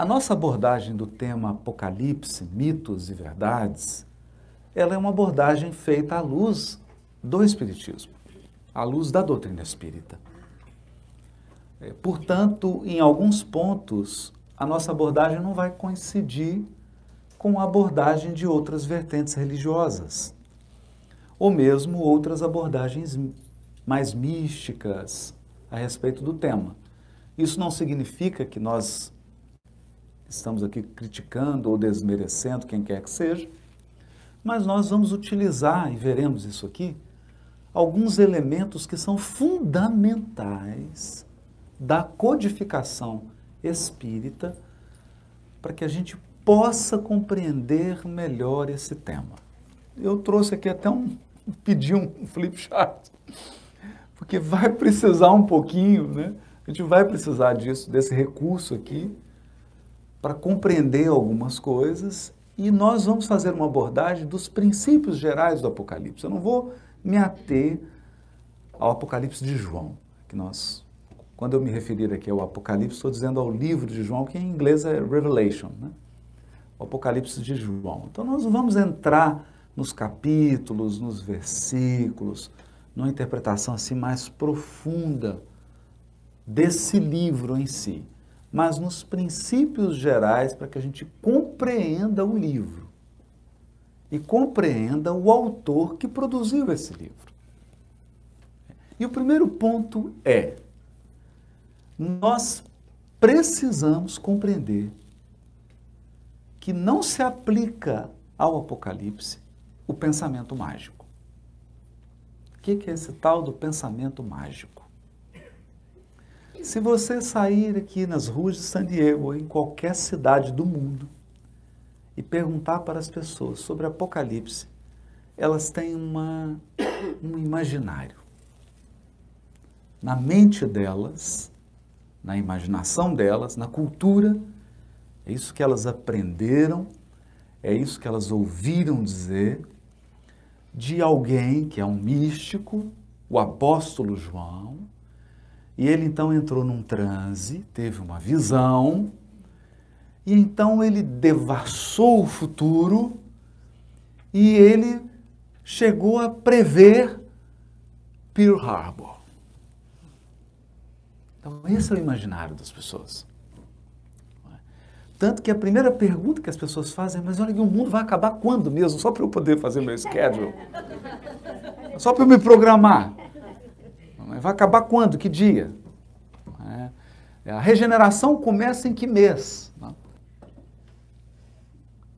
A nossa abordagem do tema Apocalipse, mitos e verdades, ela é uma abordagem feita à luz do Espiritismo, à luz da doutrina espírita. É, portanto, em alguns pontos, a nossa abordagem não vai coincidir com a abordagem de outras vertentes religiosas, ou mesmo outras abordagens mais místicas a respeito do tema. Isso não significa que nós estamos aqui criticando ou desmerecendo quem quer que seja, mas nós vamos utilizar, e veremos isso aqui, alguns elementos que são fundamentais da codificação espírita para que a gente possa compreender melhor esse tema. Eu trouxe aqui até um, pedi um flip chart, porque vai precisar um pouquinho, né? A gente vai precisar disso, desse recurso aqui, para compreender algumas coisas e nós vamos fazer uma abordagem dos princípios gerais do Apocalipse. Eu não vou me ater ao Apocalipse de João, que nós quando eu me referir aqui ao Apocalipse, estou dizendo ao livro de João, que em inglês é Revelation, né? o Apocalipse de João. Então nós vamos entrar nos capítulos, nos versículos, numa interpretação assim mais profunda desse livro em si, mas nos princípios gerais para que a gente compreenda o livro e compreenda o autor que produziu esse livro. E o primeiro ponto é nós precisamos compreender que não se aplica ao Apocalipse o pensamento mágico. O que é esse tal do pensamento mágico? Se você sair aqui nas ruas de San Diego ou em qualquer cidade do mundo e perguntar para as pessoas sobre Apocalipse, elas têm uma, um imaginário. Na mente delas, na imaginação delas, na cultura. É isso que elas aprenderam, é isso que elas ouviram dizer de alguém que é um místico, o apóstolo João. E ele então entrou num transe, teve uma visão, e então ele devassou o futuro e ele chegou a prever Pearl Harbor. Então, esse é o imaginário das pessoas. Tanto que a primeira pergunta que as pessoas fazem é: mas olha, o mundo vai acabar quando mesmo? Só para eu poder fazer meu schedule. Só para eu me programar. Vai acabar quando? Que dia? É, a regeneração começa em que mês?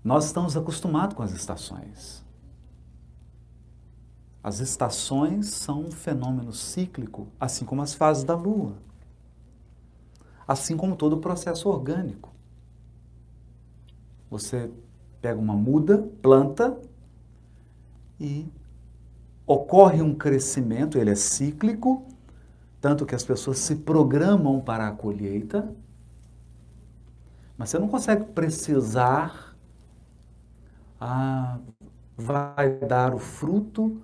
Nós estamos acostumados com as estações. As estações são um fenômeno cíclico, assim como as fases da Lua assim como todo o processo orgânico. Você pega uma muda, planta e ocorre um crescimento, ele é cíclico, tanto que as pessoas se programam para a colheita, mas você não consegue precisar, ah, vai dar o fruto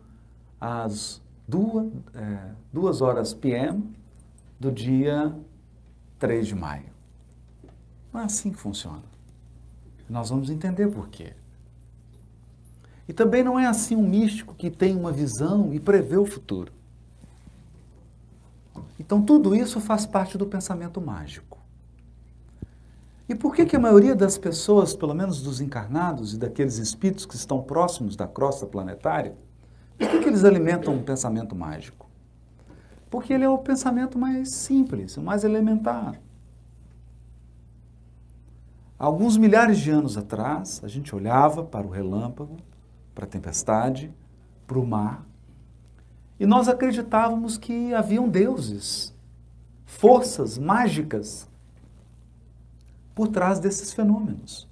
às duas, é, duas horas PM do dia 3 de maio. Não é assim que funciona. Nós vamos entender por quê. E também não é assim um místico que tem uma visão e prevê o futuro. Então tudo isso faz parte do pensamento mágico. E por que, que a maioria das pessoas, pelo menos dos encarnados e daqueles espíritos que estão próximos da crosta planetária, por que, que eles alimentam um pensamento mágico? Porque ele é o pensamento mais simples, o mais elementar. Alguns milhares de anos atrás, a gente olhava para o relâmpago, para a tempestade, para o mar, e nós acreditávamos que haviam deuses, forças mágicas por trás desses fenômenos.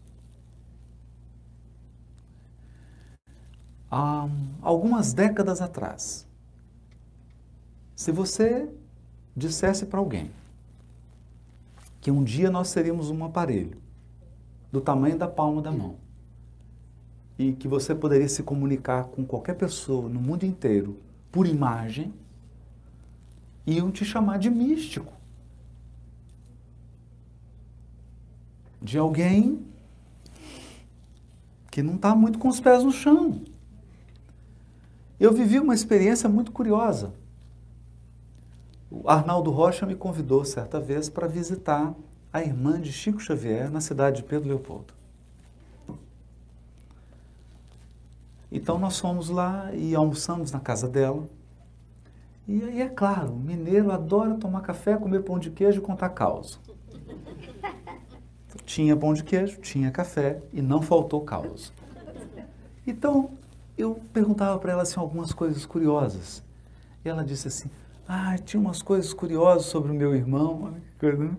Há algumas décadas atrás, se você dissesse para alguém que um dia nós seríamos um aparelho do tamanho da palma da mão e que você poderia se comunicar com qualquer pessoa no mundo inteiro por imagem, iam te chamar de místico. de alguém que não está muito com os pés no chão. Eu vivi uma experiência muito curiosa. O Arnaldo Rocha me convidou certa vez para visitar a irmã de Chico Xavier na cidade de Pedro Leopoldo. Então nós fomos lá e almoçamos na casa dela. E aí é claro, o mineiro adora tomar café, comer pão de queijo e contar causa. Tinha pão de queijo, tinha café e não faltou causa. Então eu perguntava para ela assim, algumas coisas curiosas. E ela disse assim: Ah, tinha umas coisas curiosas sobre o meu irmão. Né?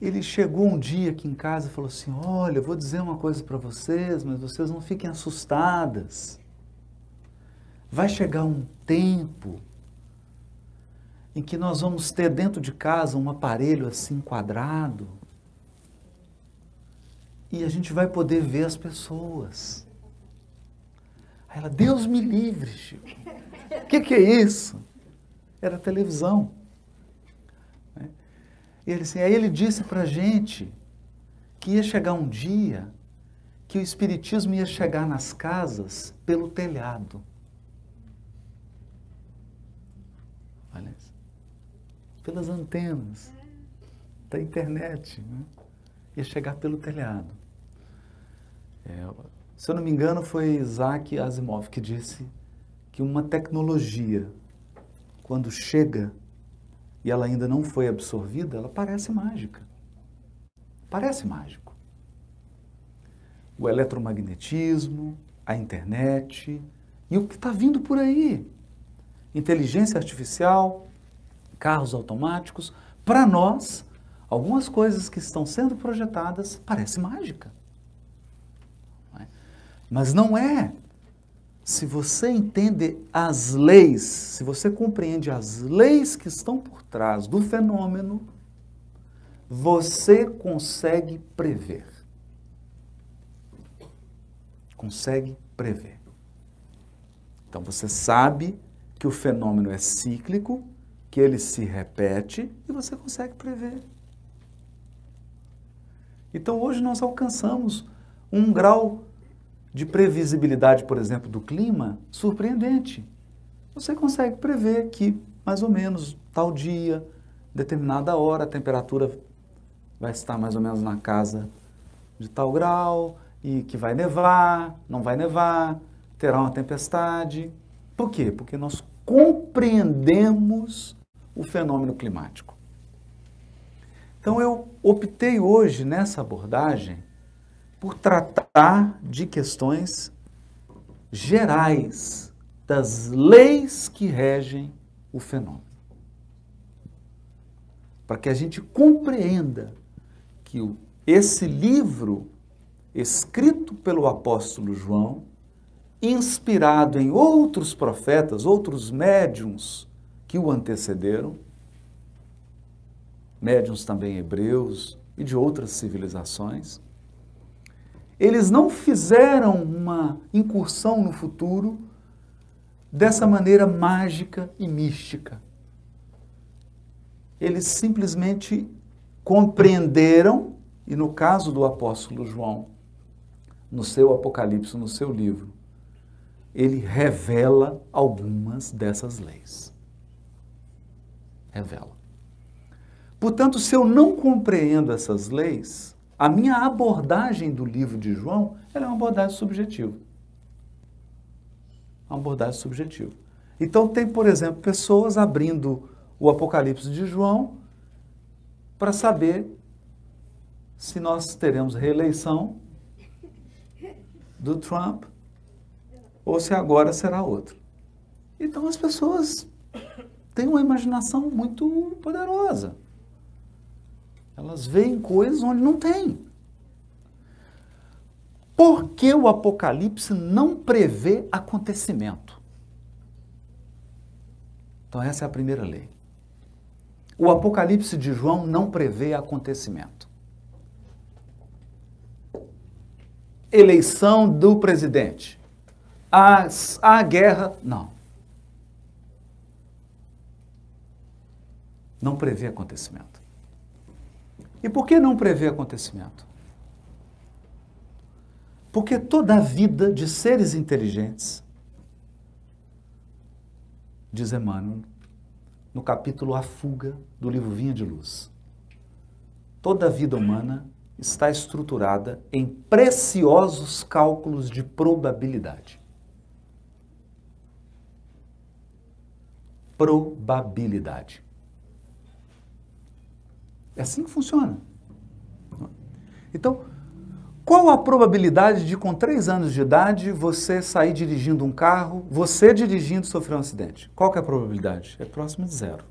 Ele chegou um dia aqui em casa e falou assim: Olha, vou dizer uma coisa para vocês, mas vocês não fiquem assustadas. Vai chegar um tempo em que nós vamos ter dentro de casa um aparelho assim quadrado e a gente vai poder ver as pessoas. Aí ela, Deus me livre, Chico. O que, que, é isso? Era televisão. Ele, assim, aí ele disse para a gente que ia chegar um dia que o Espiritismo ia chegar nas casas pelo telhado. Olha isso. Pelas antenas da internet. Né? Ia chegar pelo telhado. É, se eu não me engano, foi Isaac Asimov que disse que uma tecnologia, quando chega e ela ainda não foi absorvida, ela parece mágica. Parece mágico. O eletromagnetismo, a internet e o que está vindo por aí. Inteligência artificial, carros automáticos. Para nós, algumas coisas que estão sendo projetadas parecem mágica. Mas não é. Se você entende as leis, se você compreende as leis que estão por trás do fenômeno, você consegue prever. Consegue prever. Então você sabe que o fenômeno é cíclico, que ele se repete e você consegue prever. Então hoje nós alcançamos um grau de previsibilidade, por exemplo, do clima, surpreendente. Você consegue prever que, mais ou menos, tal dia, determinada hora, a temperatura vai estar mais ou menos na casa de tal grau, e que vai nevar, não vai nevar, terá uma tempestade. Por quê? Porque nós compreendemos o fenômeno climático. Então eu optei hoje nessa abordagem por tratar de questões gerais das leis que regem o fenômeno. Para que a gente compreenda que esse livro, escrito pelo apóstolo João, inspirado em outros profetas, outros médiums que o antecederam, médiums também hebreus e de outras civilizações, eles não fizeram uma incursão no futuro dessa maneira mágica e mística. Eles simplesmente compreenderam, e no caso do apóstolo João, no seu Apocalipse, no seu livro, ele revela algumas dessas leis. Revela. Portanto, se eu não compreendo essas leis, a minha abordagem do livro de João é uma abordagem subjetiva. Uma abordagem subjetiva. Então, tem, por exemplo, pessoas abrindo o Apocalipse de João para saber se nós teremos reeleição do Trump ou se agora será outro. Então, as pessoas têm uma imaginação muito poderosa. Elas veem coisas onde não tem. Por que o Apocalipse não prevê acontecimento? Então, essa é a primeira lei. O Apocalipse de João não prevê acontecimento. Eleição do presidente. A, a guerra, não. Não prevê acontecimento. E por que não prever acontecimento? Porque toda a vida de seres inteligentes, diz Emmanuel, no capítulo A Fuga do livro Vinha de Luz, toda a vida humana está estruturada em preciosos cálculos de probabilidade. Probabilidade. É assim que funciona. Então, qual a probabilidade de, com três anos de idade, você sair dirigindo um carro, você dirigindo sofrer um acidente? Qual é a probabilidade? É próxima de zero.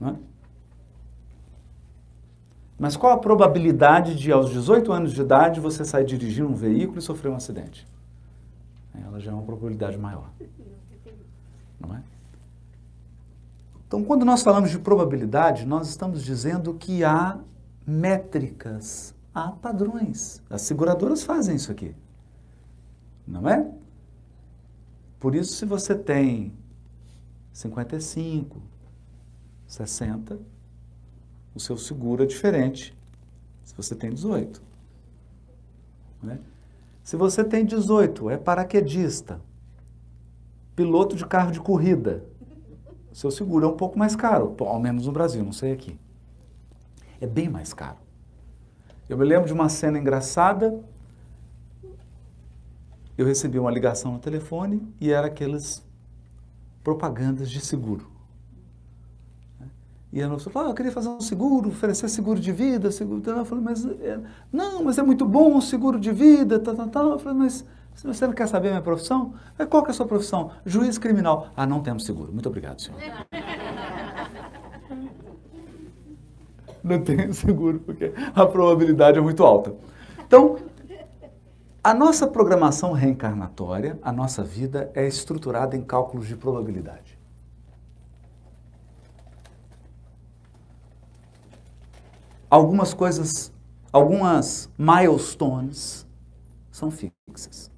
Não é? Mas qual a probabilidade de, aos 18 anos de idade, você sair dirigindo um veículo e sofrer um acidente? Ela já é uma probabilidade maior. Não é? Então, quando nós falamos de probabilidade, nós estamos dizendo que há métricas, há padrões. As seguradoras fazem isso aqui. Não é? Por isso, se você tem 55, 60, o seu seguro é diferente se você tem 18. Né? Se você tem 18, é paraquedista, piloto de carro de corrida, seu seguro é um pouco mais caro, ao menos no Brasil, não sei aqui. É bem mais caro. Eu me lembro de uma cena engraçada. Eu recebi uma ligação no telefone e era aquelas propagandas de seguro. E a nossa falou, ah, eu queria fazer um seguro, oferecer seguro de vida, seguro. Eu falei, mas é, não, mas é muito bom o seguro de vida, tal, tal, tal. Eu falei, mas você não quer saber minha profissão? Qual que é a sua profissão? Juiz criminal. Ah, não temos seguro. Muito obrigado, senhor. não tenho seguro, porque a probabilidade é muito alta. Então, a nossa programação reencarnatória, a nossa vida, é estruturada em cálculos de probabilidade. algumas coisas, algumas milestones são fixas.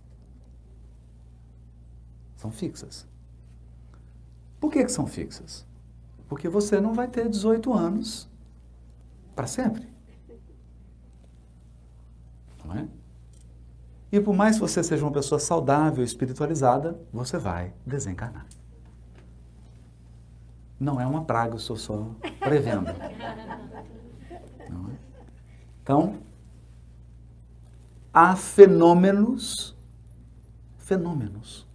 São fixas. Por que, que são fixas? Porque você não vai ter 18 anos para sempre. Não é? E por mais que você seja uma pessoa saudável, espiritualizada, você vai desencarnar. Não é uma praga, eu estou só prevendo. É? Então, há fenômenos, fenômenos.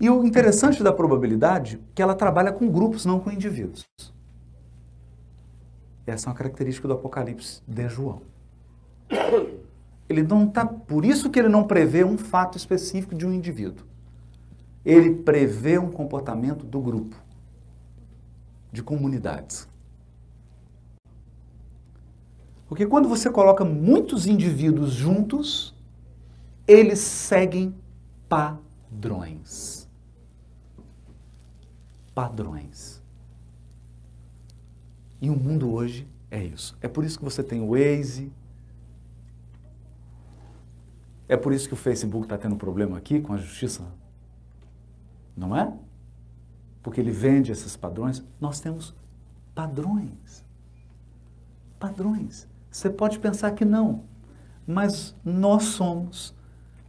E o interessante da probabilidade é que ela trabalha com grupos, não com indivíduos. Essa é uma característica do Apocalipse de João. Ele não tá, por isso que ele não prevê um fato específico de um indivíduo. Ele prevê um comportamento do grupo, de comunidades. Porque quando você coloca muitos indivíduos juntos, eles seguem padrões. Padrões. E o mundo hoje é isso. É por isso que você tem o Waze. É por isso que o Facebook está tendo problema aqui com a justiça. Não é? Porque ele vende esses padrões. Nós temos padrões. Padrões. Você pode pensar que não, mas nós somos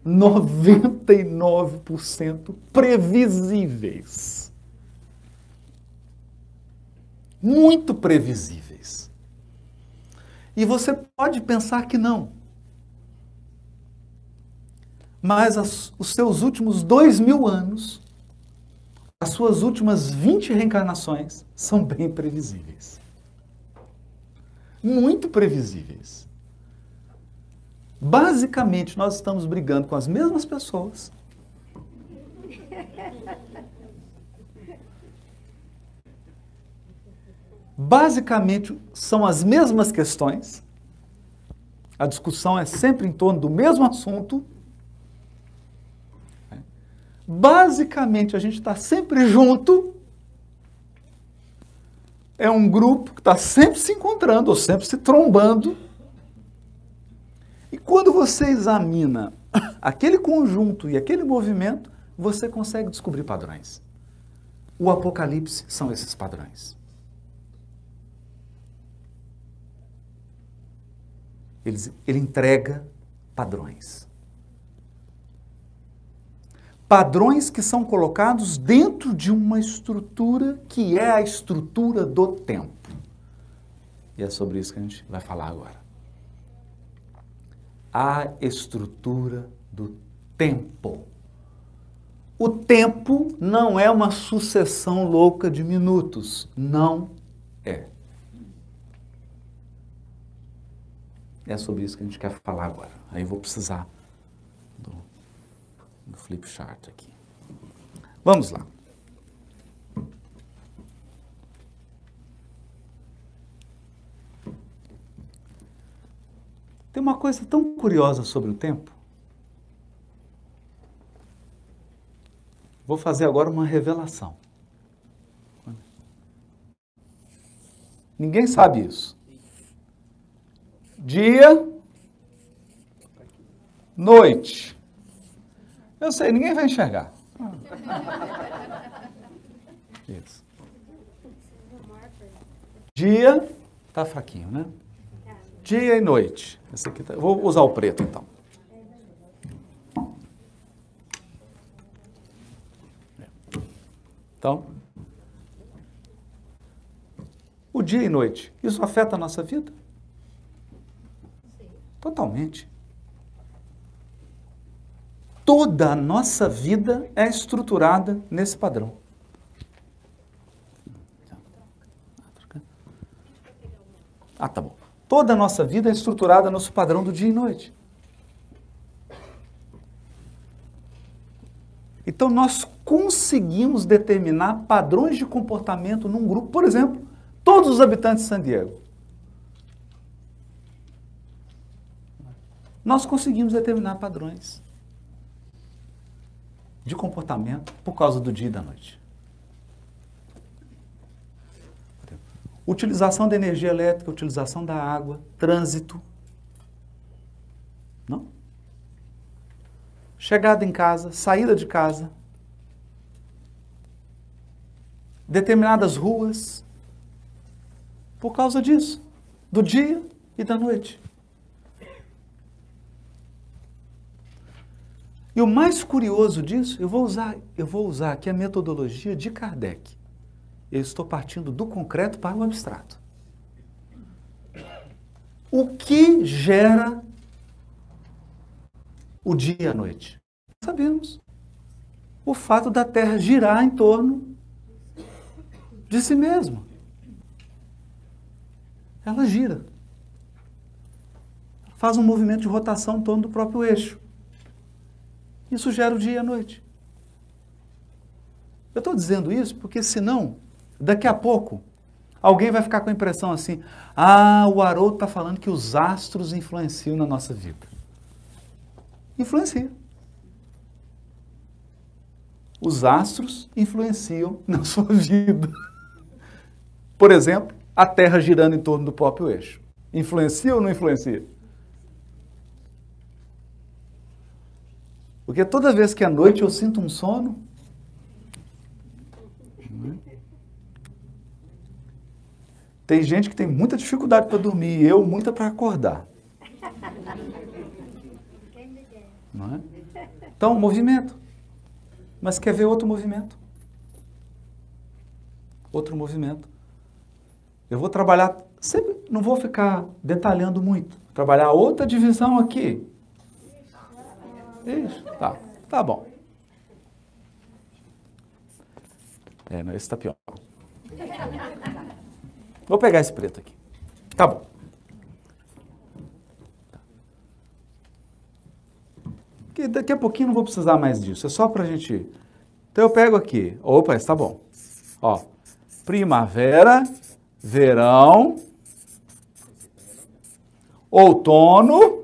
99% previsíveis. Muito previsíveis. E você pode pensar que não. Mas as, os seus últimos dois mil anos, as suas últimas 20 reencarnações, são bem previsíveis muito previsíveis. Basicamente, nós estamos brigando com as mesmas pessoas. Basicamente, são as mesmas questões. A discussão é sempre em torno do mesmo assunto. Basicamente, a gente está sempre junto é um grupo que está sempre se encontrando ou sempre se trombando. E quando você examina aquele conjunto e aquele movimento, você consegue descobrir padrões. O Apocalipse são esses padrões. Ele, ele entrega padrões. Padrões que são colocados dentro de uma estrutura que é a estrutura do tempo. E é sobre isso que a gente vai falar agora. A estrutura do tempo. O tempo não é uma sucessão louca de minutos. Não é. É sobre isso que a gente quer falar agora. Aí eu vou precisar do, do flip chart aqui. Vamos lá. Tem uma coisa tão curiosa sobre o tempo. Vou fazer agora uma revelação. Ninguém sabe isso. Dia, noite. Eu sei, ninguém vai enxergar. Isso. Dia, tá fraquinho, né? Dia e noite. Esse aqui tá, vou usar o preto então. Então, o dia e noite, isso afeta a nossa vida? Totalmente. Toda a nossa vida é estruturada nesse padrão. Ah, tá bom. Toda a nossa vida é estruturada no padrão do dia e noite. Então, nós conseguimos determinar padrões de comportamento num grupo. Por exemplo, todos os habitantes de San Diego. Nós conseguimos determinar padrões de comportamento por causa do dia e da noite. Utilização da energia elétrica, utilização da água, trânsito. Não? Chegada em casa, saída de casa. Determinadas ruas. Por causa disso, do dia e da noite. E o mais curioso disso, eu vou usar, eu vou usar aqui a metodologia de Kardec eu estou partindo do concreto para o abstrato. O que gera o dia e a noite? Sabemos. O fato da Terra girar em torno de si mesma. Ela gira. Faz um movimento de rotação em torno do próprio eixo. Isso gera o dia e a noite. Eu estou dizendo isso porque, senão, Daqui a pouco, alguém vai ficar com a impressão assim: ah, o Haroldo está falando que os astros influenciam na nossa vida. Influencia. Os astros influenciam na sua vida. Por exemplo, a Terra girando em torno do próprio eixo. Influencia ou não influencia? Porque toda vez que é noite eu sinto um sono, Tem gente que tem muita dificuldade para dormir, eu muita para acordar. Não é? Então, movimento. Mas quer ver outro movimento? Outro movimento. Eu vou trabalhar, sempre não vou ficar detalhando muito. Trabalhar outra divisão aqui. Isso, tá. Tá bom. É, não, esse tá pior. Vou pegar esse preto aqui. Tá bom. Que daqui a pouquinho não vou precisar mais disso. É só para a gente. Então eu pego aqui. Opa, está bom. Ó, primavera, verão, outono,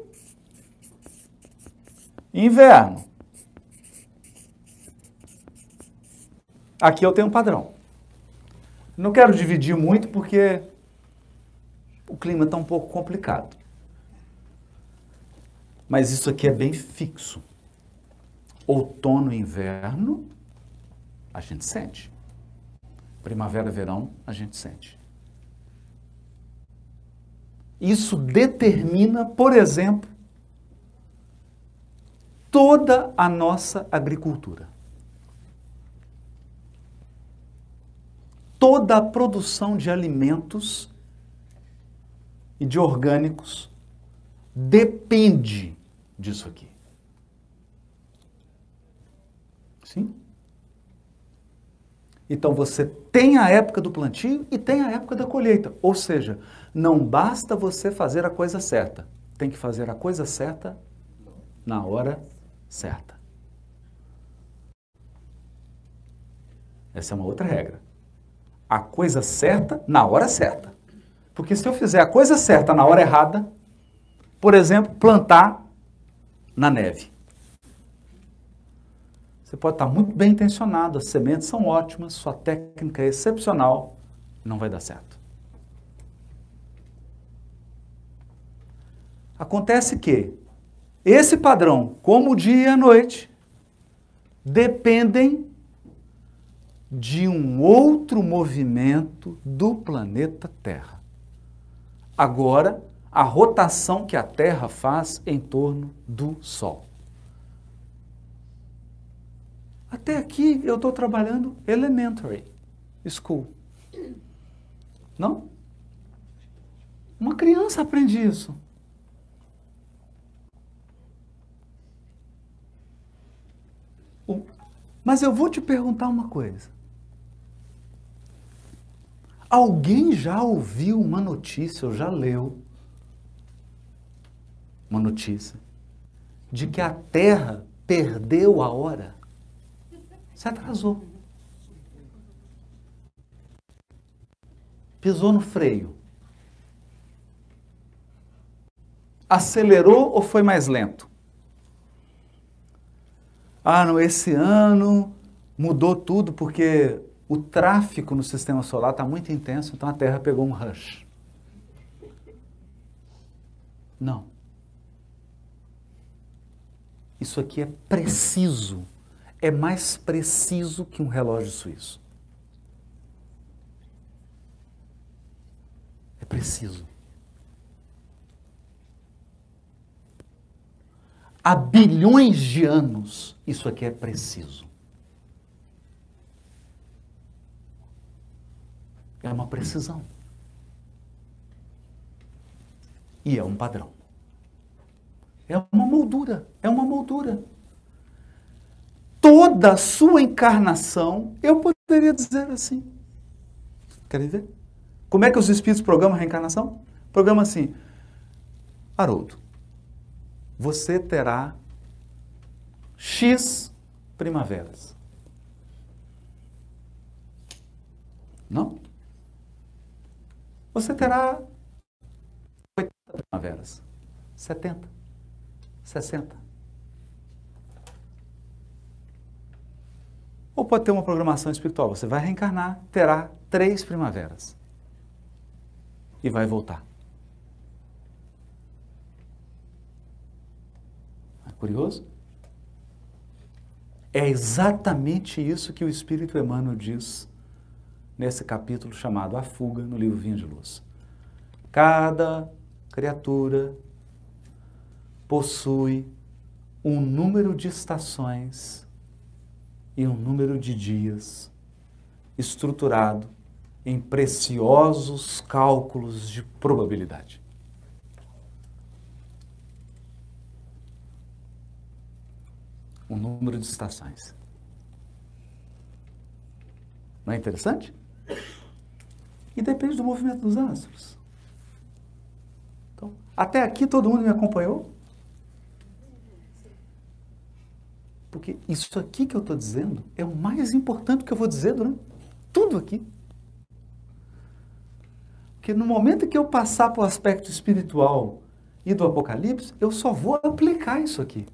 inverno. Aqui eu tenho um padrão. Não quero dividir muito porque o clima está um pouco complicado. Mas isso aqui é bem fixo. Outono e inverno, a gente sente. Primavera e verão, a gente sente. Isso determina, por exemplo, toda a nossa agricultura. Toda a produção de alimentos e de orgânicos depende disso aqui. Sim? Então você tem a época do plantio e tem a época da colheita. Ou seja, não basta você fazer a coisa certa, tem que fazer a coisa certa na hora certa. Essa é uma outra regra. A coisa certa na hora certa. Porque se eu fizer a coisa certa na hora errada, por exemplo, plantar na neve. Você pode estar muito bem intencionado, as sementes são ótimas, sua técnica é excepcional, não vai dar certo. Acontece que esse padrão, como o dia e a noite, dependem de um outro movimento do planeta Terra. Agora, a rotação que a Terra faz em torno do Sol. Até aqui eu estou trabalhando elementary school. Não? Uma criança aprende isso. Mas eu vou te perguntar uma coisa. Alguém já ouviu uma notícia ou já leu uma notícia de que a Terra perdeu a hora? Se atrasou. Pisou no freio. Acelerou ou foi mais lento? Ah, não, esse ano mudou tudo porque o tráfego no sistema solar está muito intenso, então a Terra pegou um rush. Não. Isso aqui é preciso é mais preciso que um relógio suíço. É preciso. Há bilhões de anos, isso aqui é preciso. É uma precisão. E é um padrão. É uma moldura. É uma moldura toda a sua encarnação, eu poderia dizer assim. Querem ver? Como é que os espíritos programam a reencarnação? Programa assim: Haroldo, você terá X primaveras. Não? Você terá 80 primaveras, 70, 60. Ou pode ter uma programação espiritual. Você vai reencarnar, terá três primaveras. E vai voltar. Curioso? É exatamente isso que o Espírito Emmanuel diz nesse capítulo chamado A Fuga, no livro Vinho de Luz. Cada criatura possui um número de estações e um número de dias estruturado em preciosos cálculos de probabilidade. Um número de estações. Não é interessante? E depende do movimento dos astros. Então, até aqui todo mundo me acompanhou? Porque isso aqui que eu estou dizendo é o mais importante que eu vou dizer durante tudo aqui. Porque no momento que eu passar para o aspecto espiritual e do Apocalipse, eu só vou aplicar isso aqui.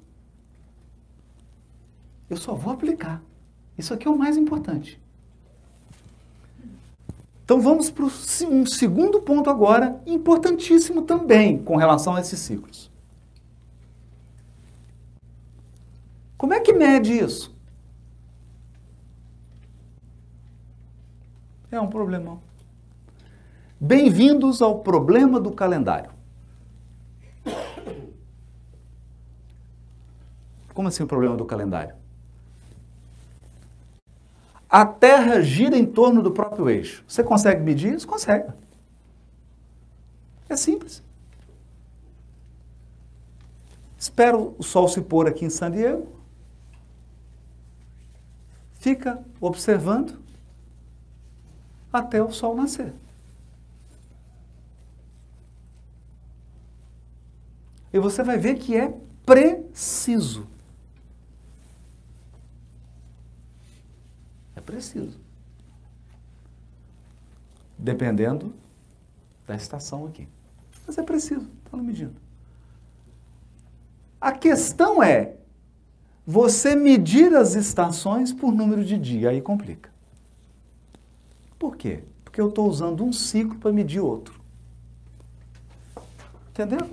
Eu só vou aplicar. Isso aqui é o mais importante. Então vamos para um segundo ponto agora, importantíssimo também com relação a esses ciclos. Como é que mede isso? É um problemão. Bem-vindos ao problema do calendário. Como assim o problema do calendário? A Terra gira em torno do próprio eixo. Você consegue medir isso? Consegue. É simples. Espero o sol se pôr aqui em San Diego. Fica observando até o sol nascer. E você vai ver que é preciso. Preciso. Dependendo da estação aqui. Mas é preciso, está medindo. A questão é você medir as estações por número de dia, aí complica. Por quê? Porque eu estou usando um ciclo para medir outro. Entendeu?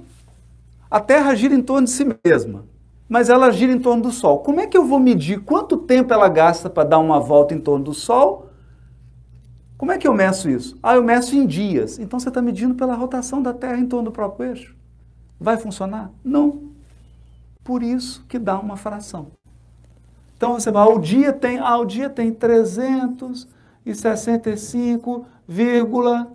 A Terra gira em torno de si mesma, mas ela gira em torno do Sol. Como é que eu vou medir quanto tempo ela gasta para dar uma volta em torno do Sol? Como é que eu meço isso? Ah, eu meço em dias. Então você está medindo pela rotação da Terra em torno do próprio eixo. Vai funcionar? Não. Por isso que dá uma fração. Então você vai, ah, o dia tem, ah, o dia tem 365, vírgula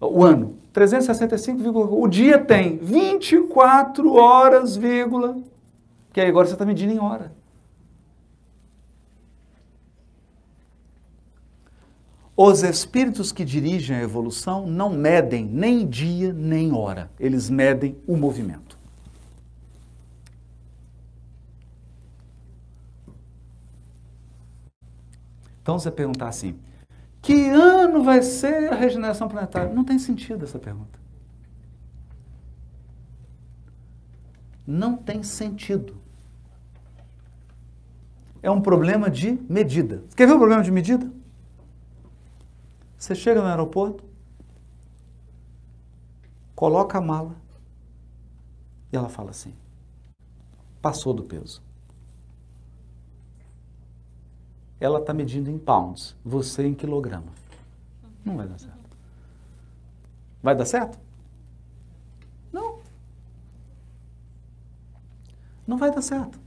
o ano, 365, o dia tem 24 horas, vírgula, que aí agora você está medindo em hora. Os espíritos que dirigem a evolução não medem nem dia nem hora, eles medem o movimento. Então você perguntar assim: que ano vai ser a regeneração planetária? Não tem sentido essa pergunta. Não tem sentido. É um problema de medida. Quer ver o problema de medida? Você chega no aeroporto, coloca a mala e ela fala assim: passou do peso. Ela está medindo em pounds, você em quilograma. Não vai dar certo. Vai dar certo? Não. Não vai dar certo.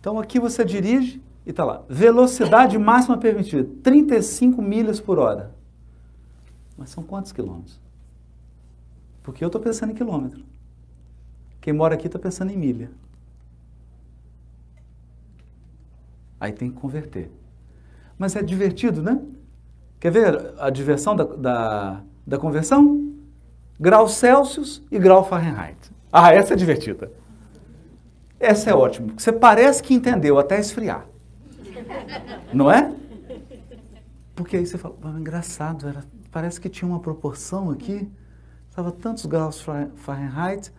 Então aqui você dirige e está lá, velocidade máxima permitida, 35 milhas por hora. Mas são quantos quilômetros? Porque eu estou pensando em quilômetro. Quem mora aqui está pensando em milha. Aí tem que converter. Mas é divertido, né? Quer ver a diversão da, da, da conversão? Grau Celsius e grau Fahrenheit. Ah, essa é divertida. Essa é ótima. Você parece que entendeu até esfriar. Não é? Porque aí você fala, ah, engraçado, era, parece que tinha uma proporção aqui, estava tantos graus Fahrenheit,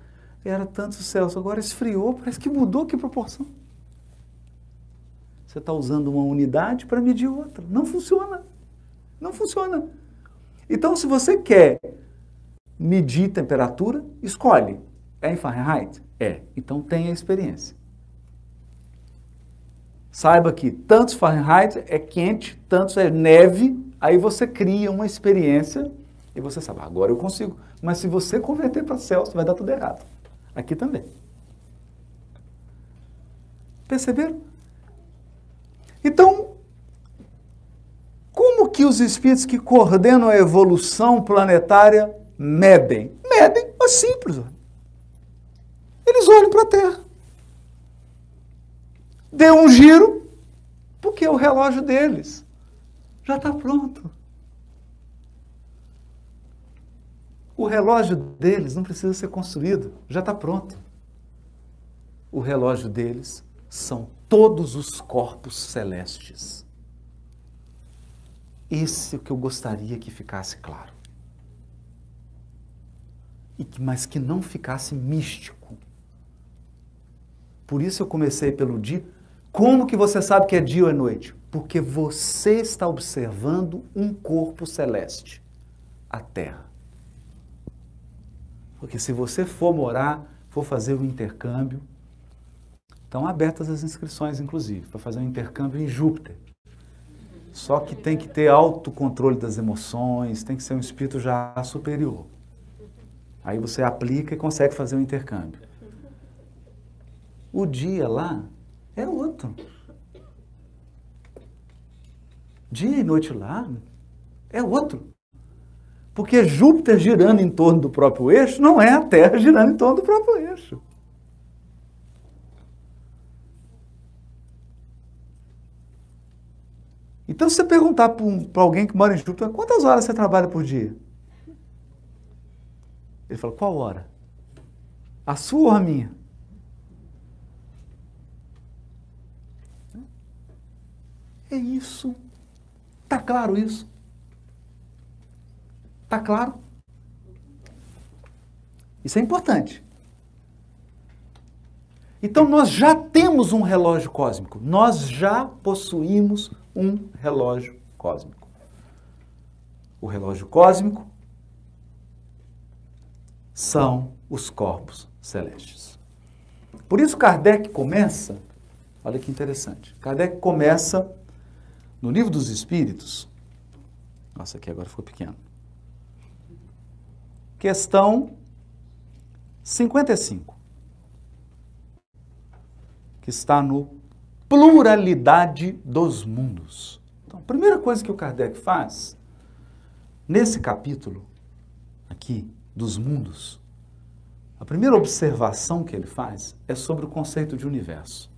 era tantos Celsius, agora esfriou, parece que mudou que proporção. Você está usando uma unidade para medir outra. Não funciona. Não funciona. Então, se você quer medir temperatura, escolhe. É em Fahrenheit? É. Então tenha experiência. Saiba que tantos Fahrenheit é quente, tantos é neve, aí você cria uma experiência e você sabe, agora eu consigo. Mas se você converter para Celsius, vai dar tudo errado. Aqui também. Perceberam? Então, como que os espíritos que coordenam a evolução planetária medem? Medem, é simples. Eles olham para a Terra deu um giro, porque o relógio deles já está pronto. O relógio deles não precisa ser construído, já está pronto. O relógio deles são todos os corpos celestes. Esse é o que eu gostaria que ficasse claro. E que, mas que não ficasse místico. Por isso eu comecei pelo dia, como que você sabe que é dia ou é noite? Porque você está observando um corpo celeste, a Terra. Porque se você for morar, for fazer o um intercâmbio, Estão abertas as inscrições, inclusive, para fazer um intercâmbio em Júpiter. Só que tem que ter autocontrole das emoções, tem que ser um espírito já superior. Aí você aplica e consegue fazer um intercâmbio. O dia lá é outro. Dia e noite lá é outro. Porque Júpiter girando em torno do próprio eixo não é a Terra girando em torno do próprio eixo. Então, se você perguntar para um, alguém que mora em Júpiter, quantas horas você trabalha por dia? Ele fala, qual hora? A sua ou a minha? É isso. Está claro isso? Está claro? Isso é importante. Então nós já temos um relógio cósmico, nós já possuímos um relógio cósmico. O relógio cósmico são os corpos celestes. Por isso Kardec começa, olha que interessante, Kardec começa no livro dos Espíritos, nossa, aqui agora ficou pequeno, questão 55, que está no pluralidade dos mundos. Então, a primeira coisa que o Kardec faz, nesse capítulo aqui, dos mundos, a primeira observação que ele faz é sobre o conceito de universo.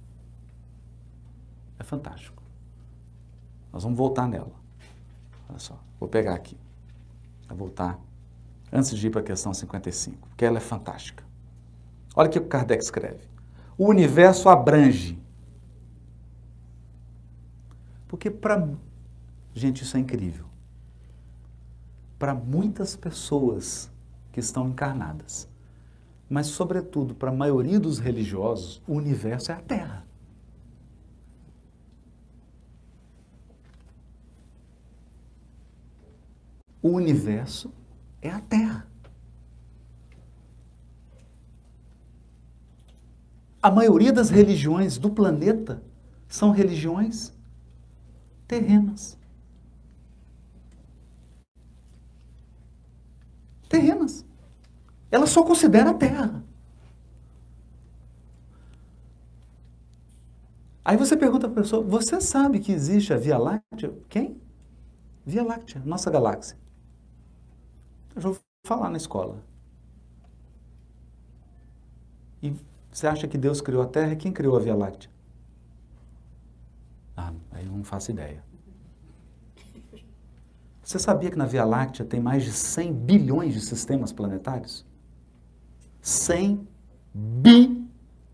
É fantástico. Nós vamos voltar nela. Olha só, vou pegar aqui. Vou voltar antes de ir para a questão 55, porque ela é fantástica. Olha o que o Kardec escreve. O universo abrange. Porque para. Gente, isso é incrível. Para muitas pessoas que estão encarnadas, mas, sobretudo, para a maioria dos religiosos, o universo é a Terra. O universo é a Terra. A maioria das religiões do planeta são religiões terrenas. Terrenas. Ela só considera a Terra. Aí você pergunta para a pessoa: você sabe que existe a Via Láctea? Quem? Via Láctea, nossa galáxia. Eu já vou falar na escola. E você acha que Deus criou a Terra quem criou a Via Láctea? Ah, aí eu não faço ideia. Você sabia que na Via Láctea tem mais de 100 bilhões de sistemas planetários? 100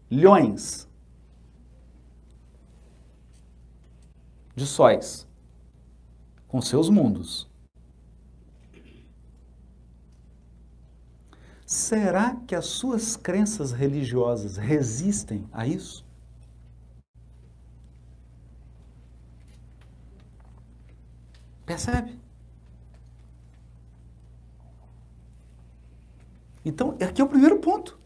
bilhões de sóis com seus mundos. Será que as suas crenças religiosas resistem a isso? Percebe? Então, aqui é o primeiro ponto.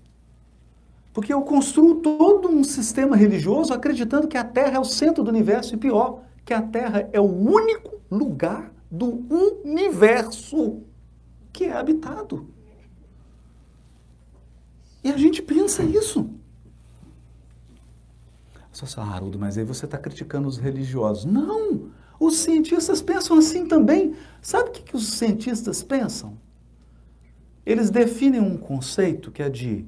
Porque eu construo todo um sistema religioso acreditando que a Terra é o centro do universo e pior, que a Terra é o único lugar do universo que é habitado. E a gente pensa isso. Só Haroldo, mas aí você está criticando os religiosos. Não! Os cientistas pensam assim também. Sabe o que, que os cientistas pensam? Eles definem um conceito que é de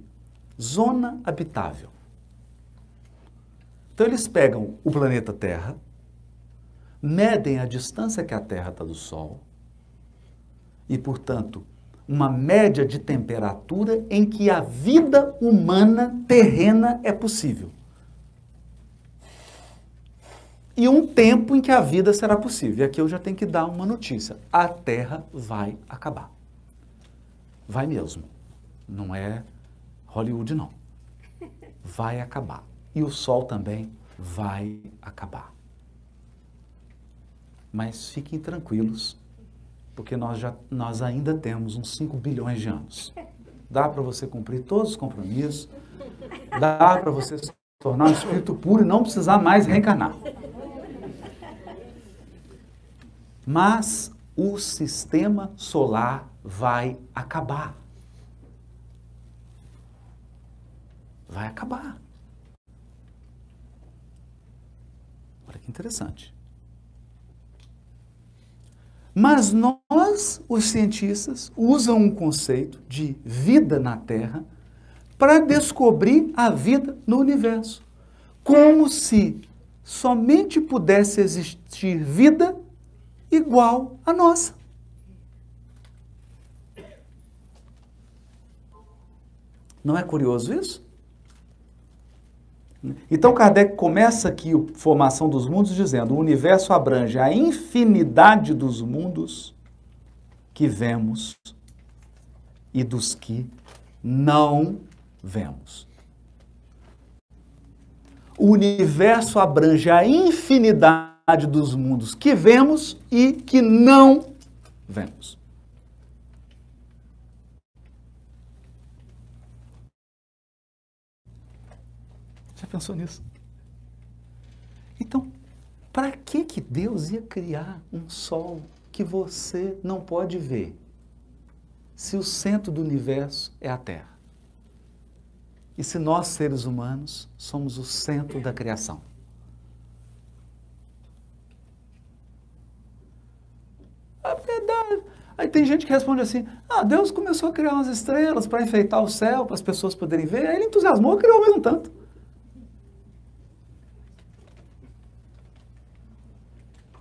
zona habitável. Então eles pegam o planeta Terra, medem a distância que a Terra está do Sol e, portanto, uma média de temperatura em que a vida humana terrena é possível. E um tempo em que a vida será possível. E aqui eu já tenho que dar uma notícia: a Terra vai acabar. Vai mesmo. Não é Hollywood, não. Vai acabar. E o Sol também vai acabar. Mas fiquem tranquilos, porque nós, já, nós ainda temos uns 5 bilhões de anos. Dá para você cumprir todos os compromissos, dá para você se tornar um espírito puro e não precisar mais reencarnar. Mas o sistema solar vai acabar. Vai acabar. Olha que interessante. Mas nós, os cientistas, usam um conceito de vida na Terra para descobrir a vida no universo. Como se somente pudesse existir vida igual à nossa. Não é curioso isso? Então Kardec começa aqui a formação dos mundos dizendo: o universo abrange a infinidade dos mundos que vemos e dos que não vemos. O universo abrange a infinidade dos mundos que vemos e que não vemos. Já pensou nisso? Então, para que que Deus ia criar um sol que você não pode ver, se o centro do universo é a Terra? E se nós, seres humanos, somos o centro da criação? É verdade. Aí tem gente que responde assim: ah, Deus começou a criar umas estrelas para enfeitar o céu, para as pessoas poderem ver. Aí ele entusiasmou e criou mesmo tanto.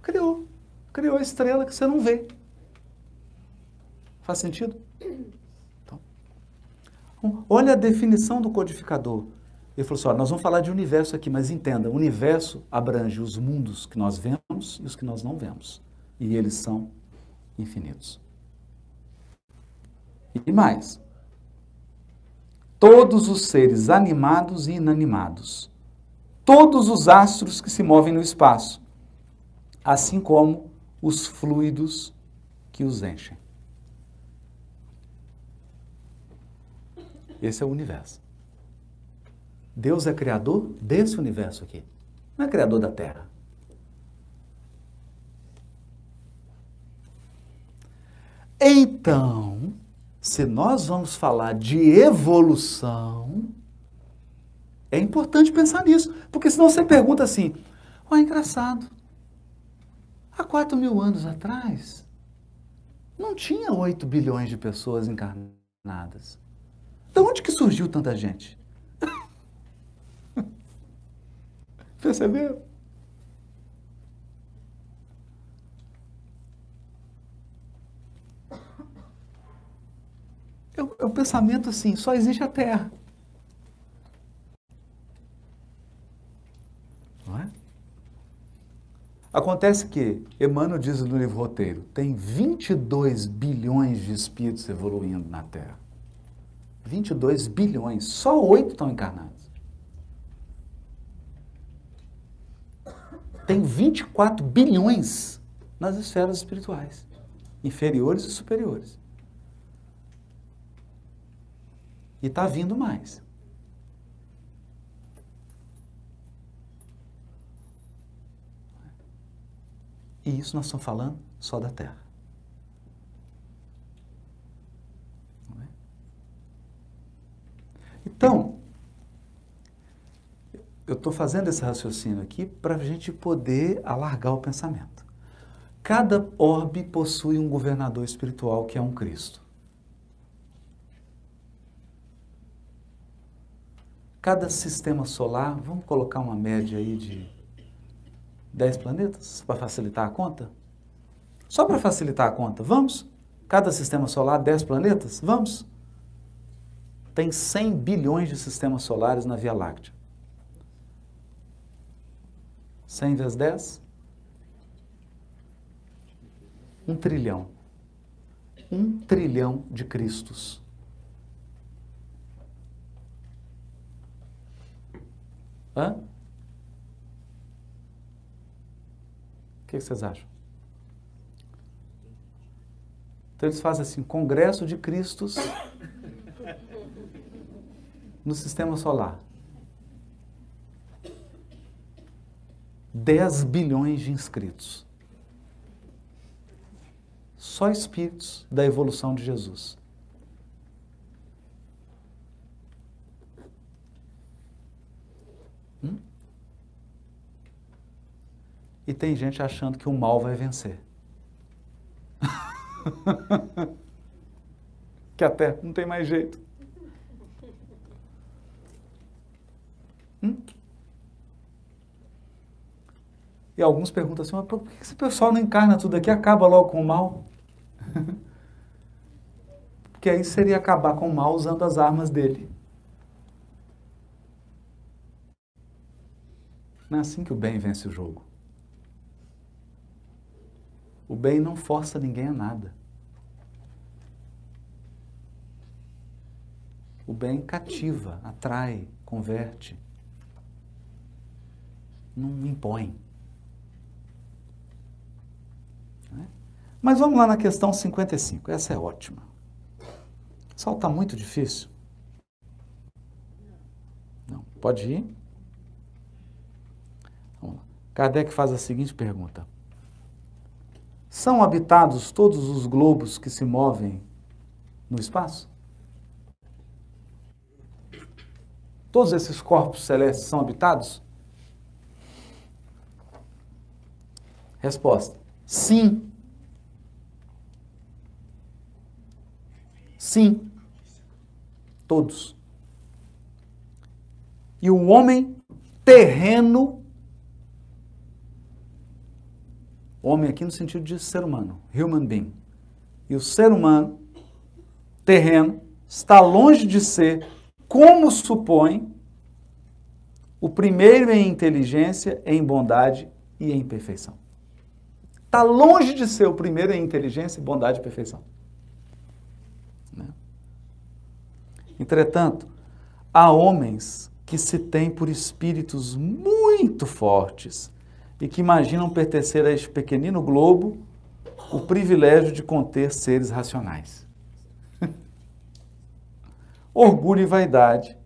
Criou. Criou a estrela que você não vê. Faz sentido? Olha a definição do codificador. Ele falou assim: ó, nós vamos falar de universo aqui, mas entenda: o universo abrange os mundos que nós vemos e os que nós não vemos. E eles são infinitos. E mais: todos os seres animados e inanimados, todos os astros que se movem no espaço, assim como os fluidos que os enchem. Esse é o universo. Deus é criador desse universo aqui. Não é criador da Terra. Então, se nós vamos falar de evolução, é importante pensar nisso. Porque senão você pergunta assim: ó, é engraçado. Há 4 mil anos atrás, não tinha 8 bilhões de pessoas encarnadas. De onde que surgiu tanta gente? Perceberam? É o, é o pensamento assim, só existe a Terra. Não é? Acontece que, Emmanuel diz no livro Roteiro, tem 22 bilhões de espíritos evoluindo na Terra. 22 bilhões, só oito estão encarnados. Tem 24 bilhões nas esferas espirituais, inferiores e superiores. E está vindo mais. E isso nós estamos falando só da Terra. Então, eu estou fazendo esse raciocínio aqui para a gente poder alargar o pensamento. Cada orbe possui um governador espiritual que é um Cristo. Cada sistema solar, vamos colocar uma média aí de 10 planetas para facilitar a conta? Só para facilitar a conta, vamos? Cada sistema solar, 10 planetas? Vamos? tem 100 bilhões de sistemas solares na Via Láctea. 100 vezes 10? Um trilhão. Um trilhão de Cristos. Hã? O que vocês acham? Então eles fazem assim, Congresso de Cristos no sistema solar. 10 bilhões de inscritos. Só espíritos da evolução de Jesus. E tem gente achando que o mal vai vencer. que até não tem mais jeito. Hum? E alguns perguntam assim, mas por que esse pessoal não encarna tudo aqui acaba logo com o mal? Porque aí seria acabar com o mal usando as armas dele. Não é assim que o bem vence o jogo. O bem não força ninguém a nada. O bem cativa, atrai, converte. Não impõe. Mas vamos lá na questão 55. Essa é ótima. Só está muito difícil? Não. Pode ir? Vamos lá. Kardec faz a seguinte pergunta: São habitados todos os globos que se movem no espaço? Todos esses corpos celestes são habitados? Resposta: Sim. Sim, todos. E o homem terreno, homem aqui no sentido de ser humano, human being. E o ser humano terreno está longe de ser, como supõe, o primeiro em inteligência, em bondade e em perfeição. Está longe de ser o primeiro em inteligência, bondade e perfeição. Entretanto, há homens que se têm por espíritos muito fortes e que imaginam pertencer a este pequenino globo o privilégio de conter seres racionais. Orgulho e vaidade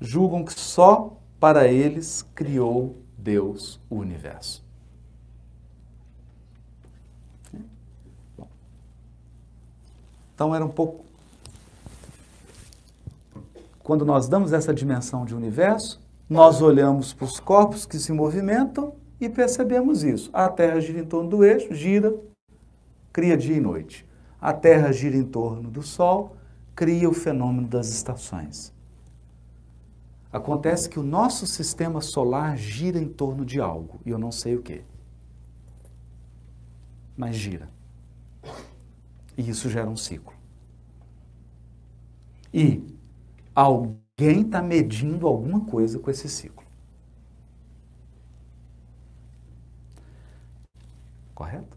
julgam que só para eles criou Deus o universo. Então era um pouco quando nós damos essa dimensão de universo, nós olhamos para os corpos que se movimentam e percebemos isso. A Terra gira em torno do eixo, gira, cria dia e noite. A Terra gira em torno do Sol, cria o fenômeno das estações. Acontece que o nosso sistema solar gira em torno de algo, e eu não sei o que. Mas gira. E isso gera um ciclo. E Alguém está medindo alguma coisa com esse ciclo. Correto?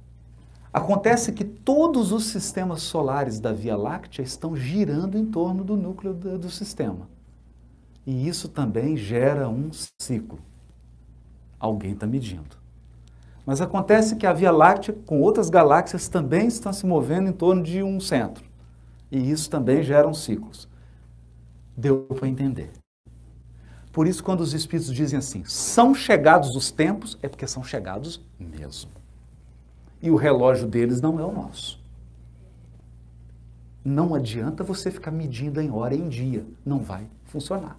Acontece que todos os sistemas solares da Via Láctea estão girando em torno do núcleo do, do sistema. E isso também gera um ciclo. Alguém está medindo. Mas acontece que a Via Láctea, com outras galáxias, também estão se movendo em torno de um centro. E isso também gera ciclos deu para entender. Por isso, quando os Espíritos dizem assim, são chegados os tempos, é porque são chegados mesmo. E o relógio deles não é o nosso. Não adianta você ficar medindo em hora em dia. Não vai funcionar.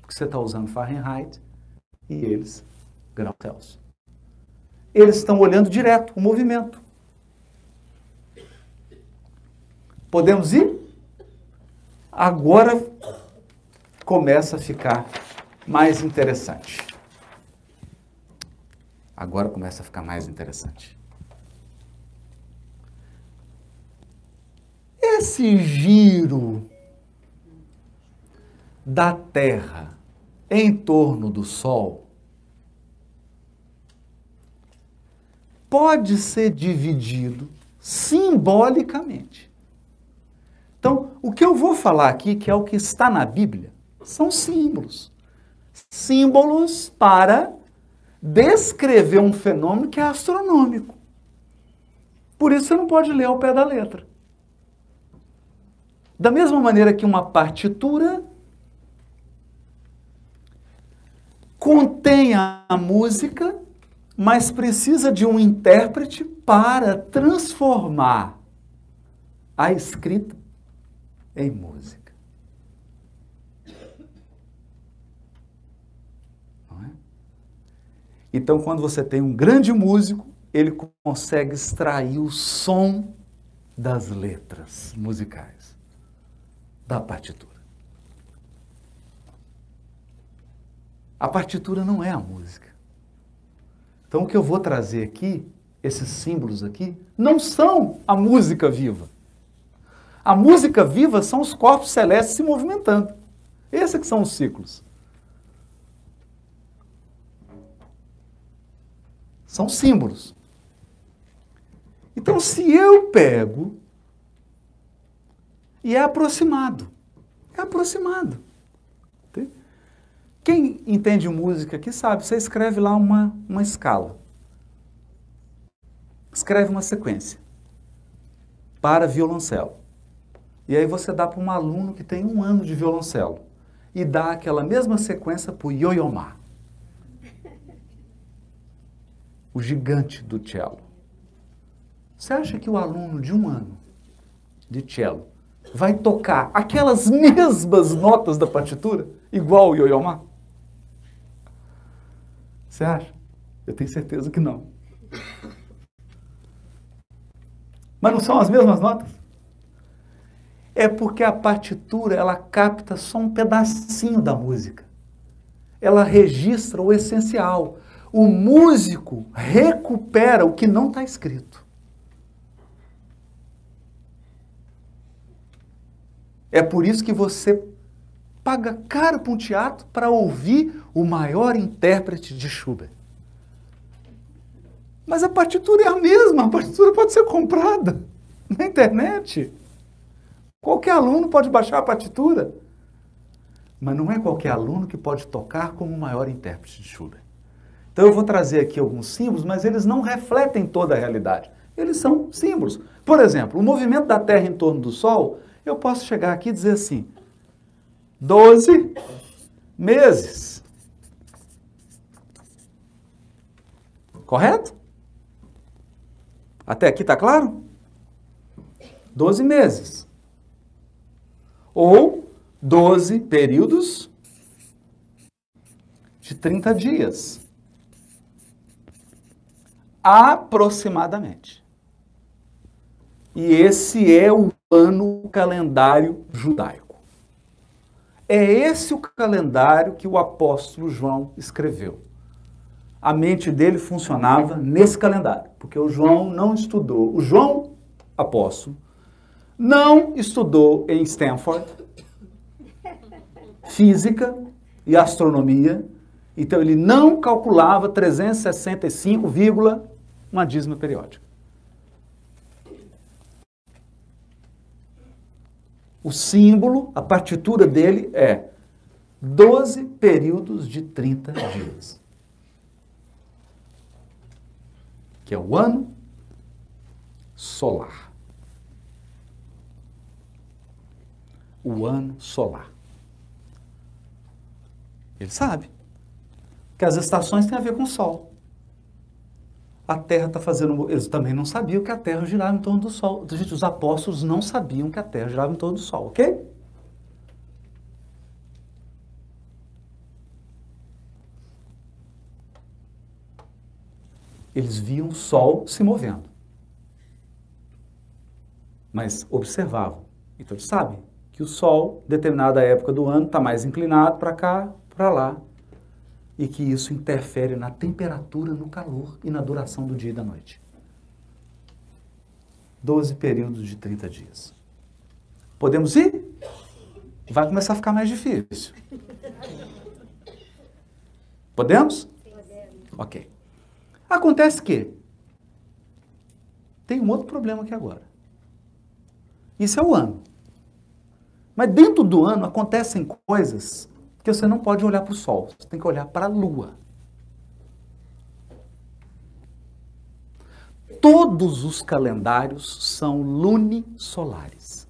Porque você está usando Fahrenheit e eles graus Celsius. Eles estão olhando direto o movimento. Podemos ir? Agora começa a ficar mais interessante. Agora começa a ficar mais interessante. Esse giro da Terra em torno do Sol pode ser dividido simbolicamente. Então, o que eu vou falar aqui, que é o que está na Bíblia, são símbolos. Símbolos para descrever um fenômeno que é astronômico. Por isso você não pode ler ao pé da letra. Da mesma maneira que uma partitura contém a música, mas precisa de um intérprete para transformar a escrita em música. Não é? Então, quando você tem um grande músico, ele consegue extrair o som das letras musicais, da partitura. A partitura não é a música. Então, o que eu vou trazer aqui, esses símbolos aqui, não são a música viva. A música viva são os corpos celestes se movimentando. Esses que são os ciclos. São símbolos. Então, se eu pego e é aproximado, é aproximado. Quem entende música aqui sabe, você escreve lá uma, uma escala. Escreve uma sequência para violoncelo. E aí você dá para um aluno que tem um ano de violoncelo e dá aquela mesma sequência para o ioiomá, o gigante do cello. Você acha que o aluno de um ano de cello vai tocar aquelas mesmas notas da partitura igual o ioiomá? Você acha? Eu tenho certeza que não. Mas não são as mesmas notas? É porque a partitura ela capta só um pedacinho da música. Ela registra o essencial. O músico recupera o que não está escrito. É por isso que você paga caro para um teatro para ouvir o maior intérprete de Schubert. Mas a partitura é a mesma, a partitura pode ser comprada na internet. Qualquer aluno pode baixar a partitura. Mas não é qualquer aluno que pode tocar como o maior intérprete de Schubert. Então eu vou trazer aqui alguns símbolos, mas eles não refletem toda a realidade. Eles são símbolos. Por exemplo, o movimento da Terra em torno do Sol, eu posso chegar aqui e dizer assim: 12 meses. Correto? Até aqui está claro? 12 meses. Ou 12 períodos de 30 dias. Aproximadamente. E esse é o ano calendário judaico. É esse o calendário que o apóstolo João escreveu. A mente dele funcionava nesse calendário, porque o João não estudou. O João, apóstolo, não estudou em Stanford física e astronomia, então ele não calculava 365, uma dízima periódica. O símbolo, a partitura dele é 12 períodos de 30 dias. Que é o ano solar. O ano solar. Ele sabe que as estações têm a ver com o Sol a Terra está fazendo. Eles também não sabiam que a Terra girava em torno do Sol. Gente, os apóstolos não sabiam que a Terra girava em torno do Sol, ok? Eles viam o Sol se movendo. Mas observavam. Então eles sabem que o Sol, determinada época do ano, está mais inclinado para cá, para lá e que isso interfere na temperatura, no calor e na duração do dia e da noite. Doze períodos de 30 dias. Podemos ir? Vai começar a ficar mais difícil. Podemos? Ok. Acontece que tem um outro problema aqui agora. Isso é o ano. Mas dentro do ano acontecem coisas que você não pode olhar para o Sol, você tem que olhar para a Lua. Todos os calendários são lunisolares.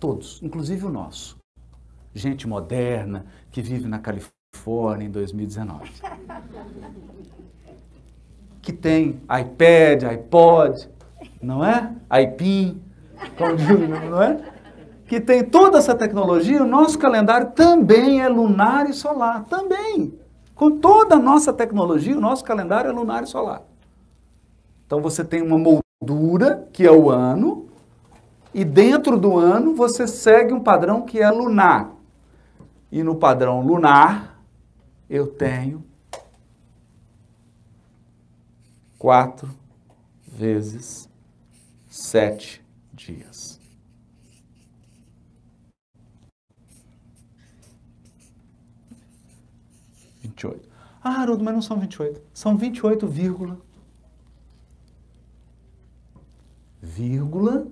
Todos, inclusive o nosso. Gente moderna que vive na Califórnia em 2019. Que tem iPad, iPod, não é? iPin, não é? Que tem toda essa tecnologia, o nosso calendário também é lunar e solar, também. Com toda a nossa tecnologia, o nosso calendário é lunar e solar. Então você tem uma moldura, que é o ano, e dentro do ano você segue um padrão que é lunar. E no padrão lunar, eu tenho quatro vezes sete dias. Vinte e oito. Ah, Haroldo, mas não são vinte e oito. São vinte e oito vírgula. Vírgula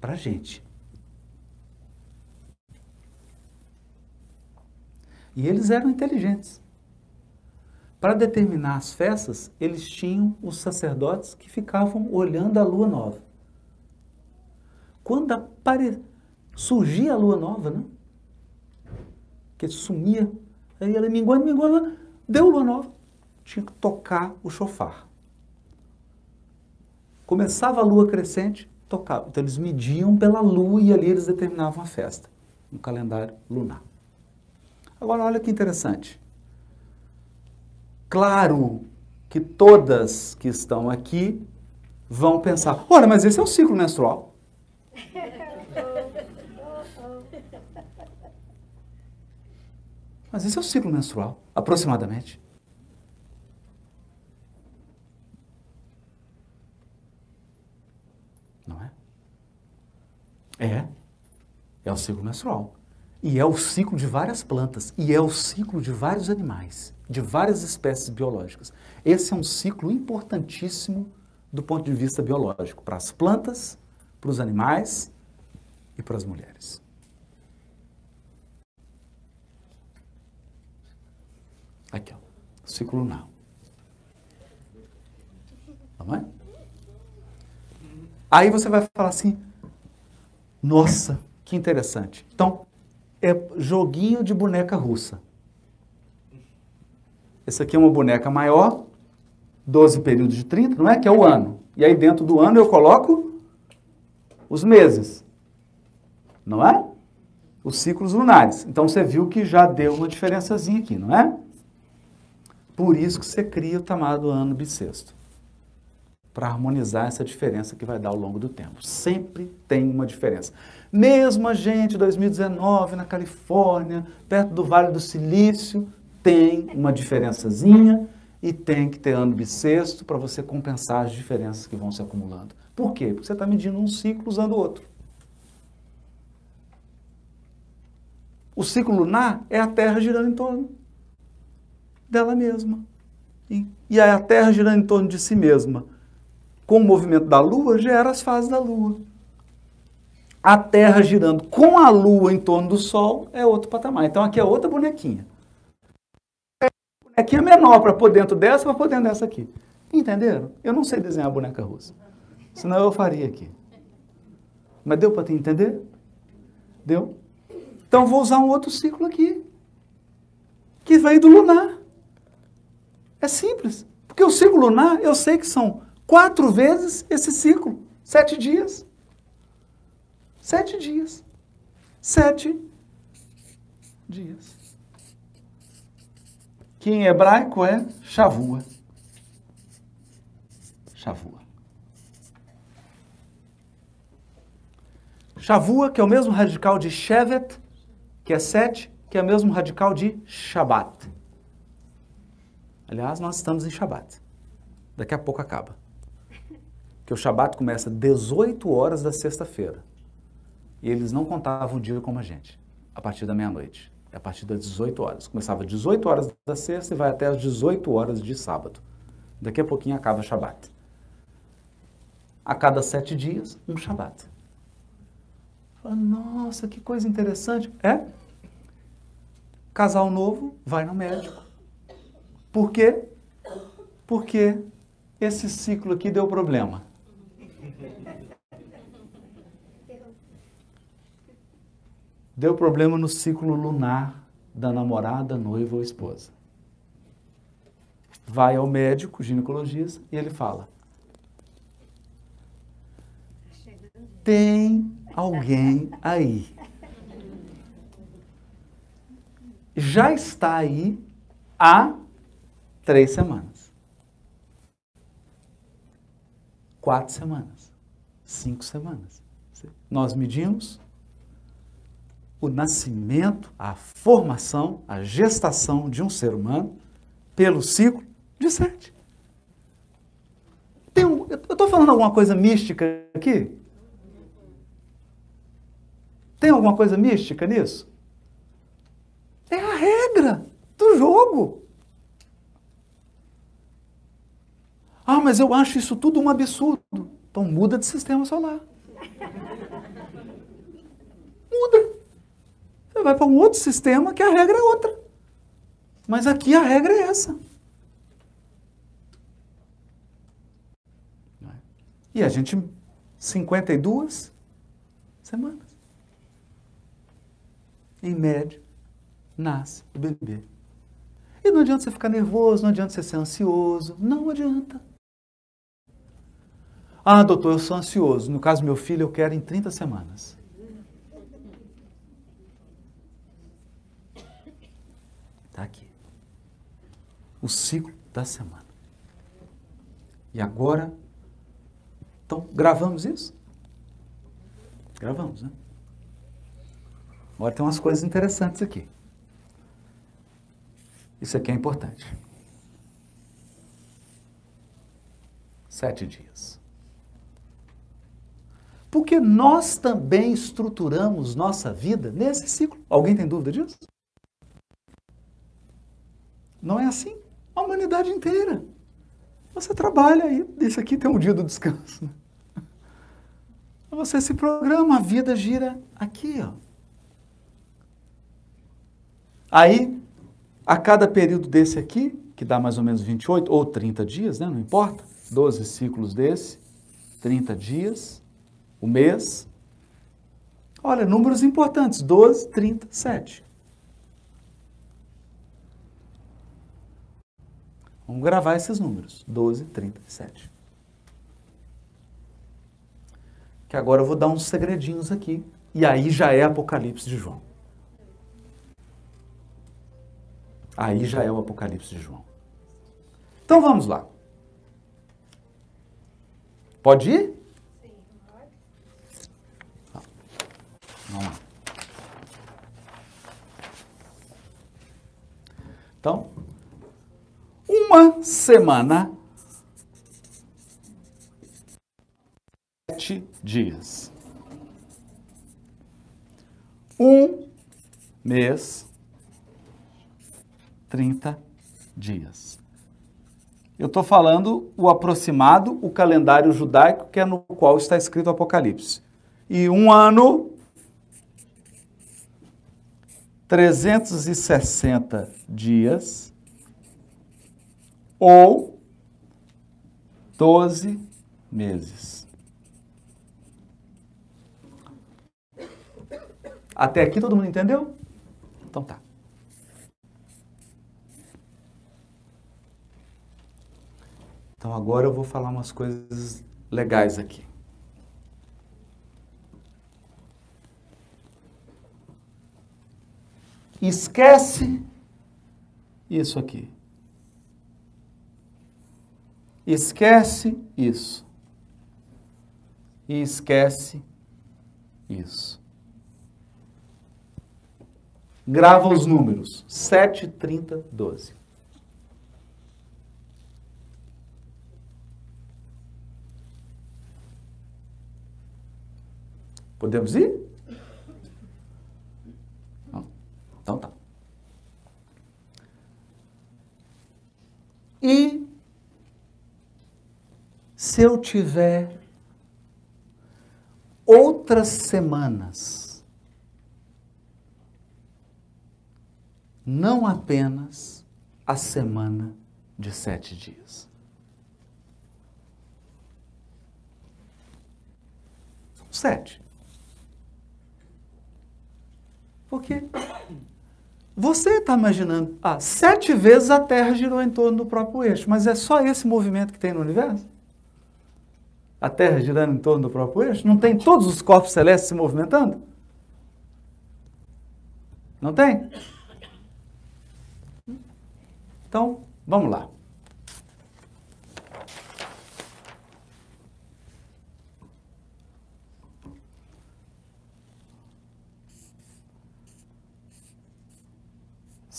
para gente. E eles eram inteligentes. Para determinar as festas, eles tinham os sacerdotes que ficavam olhando a lua nova. Quando apare... surgia a lua nova, né? Que sumia, aí ela minguando, minguando, deu lua nova. Tinha que tocar o chofar. Começava a lua crescente, tocava. Então eles mediam pela lua e ali eles determinavam a festa, no calendário lunar. Agora olha que interessante. Claro que todas que estão aqui vão pensar: olha, mas esse é o ciclo menstrual. Mas esse é o ciclo menstrual, aproximadamente. É. É o ciclo menstrual. E é o ciclo de várias plantas. E é o ciclo de vários animais, de várias espécies biológicas. Esse é um ciclo importantíssimo do ponto de vista biológico, para as plantas, para os animais e para as mulheres. Aqui, ó, ciclo lunar. Não é? Aí você vai falar assim, nossa, que interessante. Então, é joguinho de boneca russa. Esse aqui é uma boneca maior, 12 períodos de 30, não é? Que é o ano. E aí dentro do ano eu coloco os meses. Não é? Os ciclos lunares. Então você viu que já deu uma diferençazinha aqui, não é? Por isso que você cria o chamado ano bissexto para harmonizar essa diferença que vai dar ao longo do tempo. Sempre tem uma diferença. Mesmo a gente, 2019, na Califórnia, perto do Vale do Silício, tem uma diferençazinha e tem que ter ano bissexto para você compensar as diferenças que vão se acumulando. Por quê? Porque você está medindo um ciclo usando o outro. O ciclo lunar é a Terra girando em torno dela mesma. E, e a Terra girando em torno de si mesma com o movimento da Lua, gera as fases da Lua. A Terra girando com a Lua em torno do Sol é outro patamar. Então aqui é outra bonequinha. É bonequinha menor para pôr dentro dessa, para pôr dentro dessa aqui. Entenderam? Eu não sei desenhar boneca russa. Senão eu faria aqui. Mas deu para te entender? Deu? Então vou usar um outro ciclo aqui. Que vem do lunar. É simples. Porque o ciclo lunar, eu sei que são quatro vezes esse ciclo. Sete dias. Sete dias. Sete dias. Que em hebraico é Shavua. Shavua. Shavua, que é o mesmo radical de Shevet, que é sete, que é o mesmo radical de Shabat. Aliás, nós estamos em Shabat. Daqui a pouco acaba que o Shabat começa 18 horas da sexta-feira. E eles não contavam o dia como a gente, a partir da meia-noite. É a partir das 18 horas. Começava às 18 horas da sexta e vai até às 18 horas de sábado. Daqui a pouquinho acaba o Shabat. A cada sete dias, um Shabat. Nossa, que coisa interessante. É? Casal novo vai no médico. Por quê? Porque esse ciclo aqui deu problema. Deu problema no ciclo lunar da namorada, noiva ou esposa. Vai ao médico, ginecologista, e ele fala: Tem alguém aí. Já está aí há três semanas. Quatro semanas. Cinco semanas. Nós medimos o nascimento, a formação, a gestação de um ser humano pelo ciclo de sete. Tem um, eu estou falando alguma coisa mística aqui? Tem alguma coisa mística nisso? É a regra do jogo. Ah, mas eu acho isso tudo um absurdo. Então muda de sistema solar. Muda. Você vai para um outro sistema que a regra é outra. Mas aqui a regra é essa. E a gente, 52 semanas. Em média, nasce o bebê. E não adianta você ficar nervoso, não adianta você ser ansioso. Não adianta. Ah, doutor, eu sou ansioso. No caso do meu filho, eu quero em 30 semanas. Está aqui. O ciclo da semana. E agora, então, gravamos isso? Gravamos, né? Agora tem umas coisas interessantes aqui. Isso aqui é importante. Sete dias. Porque nós também estruturamos nossa vida nesse ciclo. Alguém tem dúvida disso? Não é assim? A humanidade inteira. Você trabalha aí, isso aqui tem um dia do descanso. Você se programa, a vida gira aqui, ó. Aí, a cada período desse aqui, que dá mais ou menos 28 ou 30 dias, né? não importa, 12 ciclos desse, 30 dias, o mês. Olha, números importantes, 12, 30, 7. Vamos gravar esses números, 12, 30 e 7. Que agora eu vou dar uns segredinhos aqui, e aí já é Apocalipse de João. Aí já é o Apocalipse de João. Então vamos lá. Pode ir? Sim, pode. Vamos lá. Então, uma semana, sete dias. Um mês, 30 dias. Eu estou falando o aproximado, o calendário judaico, que é no qual está escrito Apocalipse. E um ano, 360 dias, ou 12 meses. Até aqui todo mundo entendeu? Então tá. Então agora eu vou falar umas coisas legais aqui. Esquece isso aqui. Esquece isso. E esquece isso. Grava os números: 7, 30, 12. Podemos ir? Não. Então tá. E se eu tiver outras semanas, não apenas a semana de sete dias. São sete. Porque Você está imaginando, ah, sete vezes a Terra girou em torno do próprio eixo, mas é só esse movimento que tem no universo? A Terra girando em torno do próprio eixo? Não tem todos os corpos celestes se movimentando? Não tem? Então, vamos lá.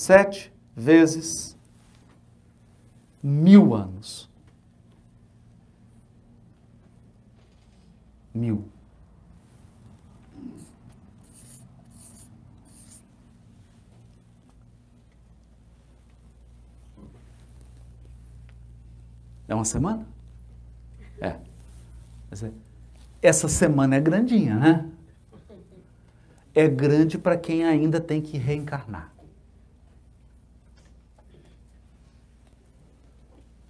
Sete vezes mil anos. Mil. É uma semana? É. Essa semana é grandinha, né? É grande para quem ainda tem que reencarnar.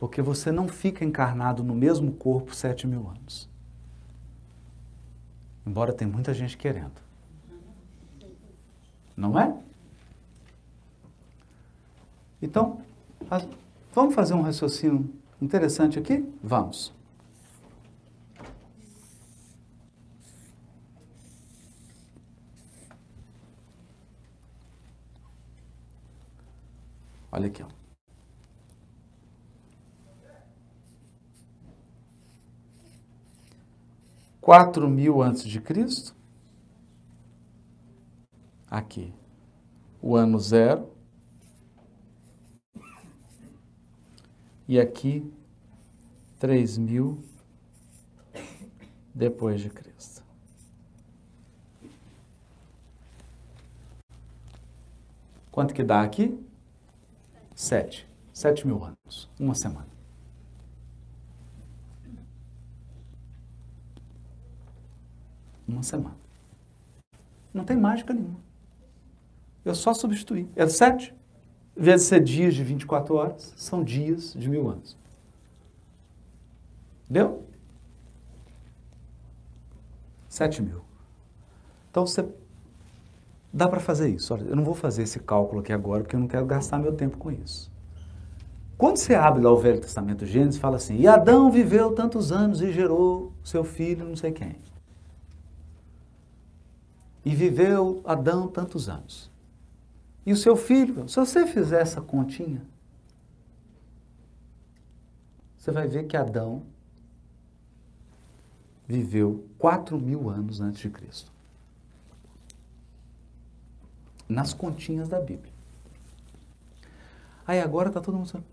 Porque você não fica encarnado no mesmo corpo sete mil anos. Embora tem muita gente querendo. Não é? Então, vamos fazer um raciocínio interessante aqui? Vamos. Olha aqui, ó. Quatro mil antes de Cristo. Aqui, o ano zero. E aqui, três mil depois de Cristo. Quanto que dá aqui? Sete. Sete mil anos. Uma semana. Uma semana. Não tem mágica nenhuma. Eu só substituí. É sete. Em vez de ser dias de 24 horas, são dias de mil anos. Deu? Sete mil. Então você. Dá para fazer isso. Olha, eu não vou fazer esse cálculo aqui agora, porque eu não quero gastar meu tempo com isso. Quando você abre lá o Velho Testamento Gênesis, fala assim: E Adão viveu tantos anos e gerou seu filho, não sei quem. E viveu Adão tantos anos. E o seu filho, se você fizer essa continha, você vai ver que Adão viveu 4 mil anos antes de Cristo. Nas continhas da Bíblia. Aí agora está todo mundo falando,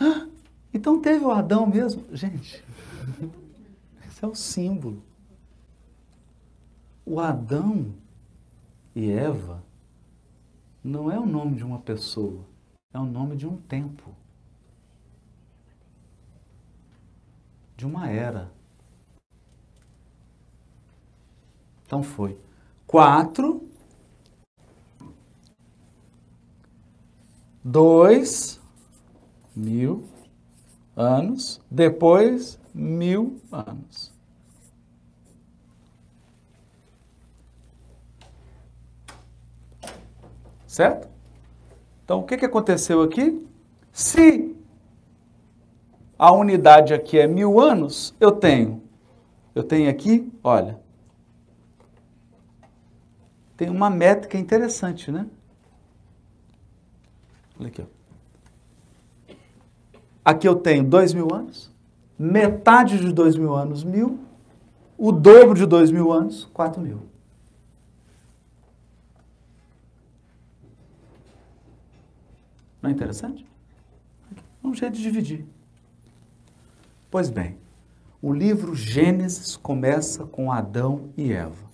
ah, então teve o Adão mesmo? Gente, esse é o símbolo. O Adão e Eva não é o nome de uma pessoa, é o nome de um tempo, de uma era. Então foi quatro, dois mil anos, depois mil anos. Certo? Então, o que, que aconteceu aqui? Se a unidade aqui é mil anos, eu tenho, eu tenho aqui, olha, tem uma métrica interessante, né? Olha aqui, ó. Aqui eu tenho dois mil anos, metade de dois mil anos, mil, o dobro de dois mil anos, quatro mil. Não é interessante? É um jeito de dividir. Pois bem, o livro Gênesis começa com Adão e Eva.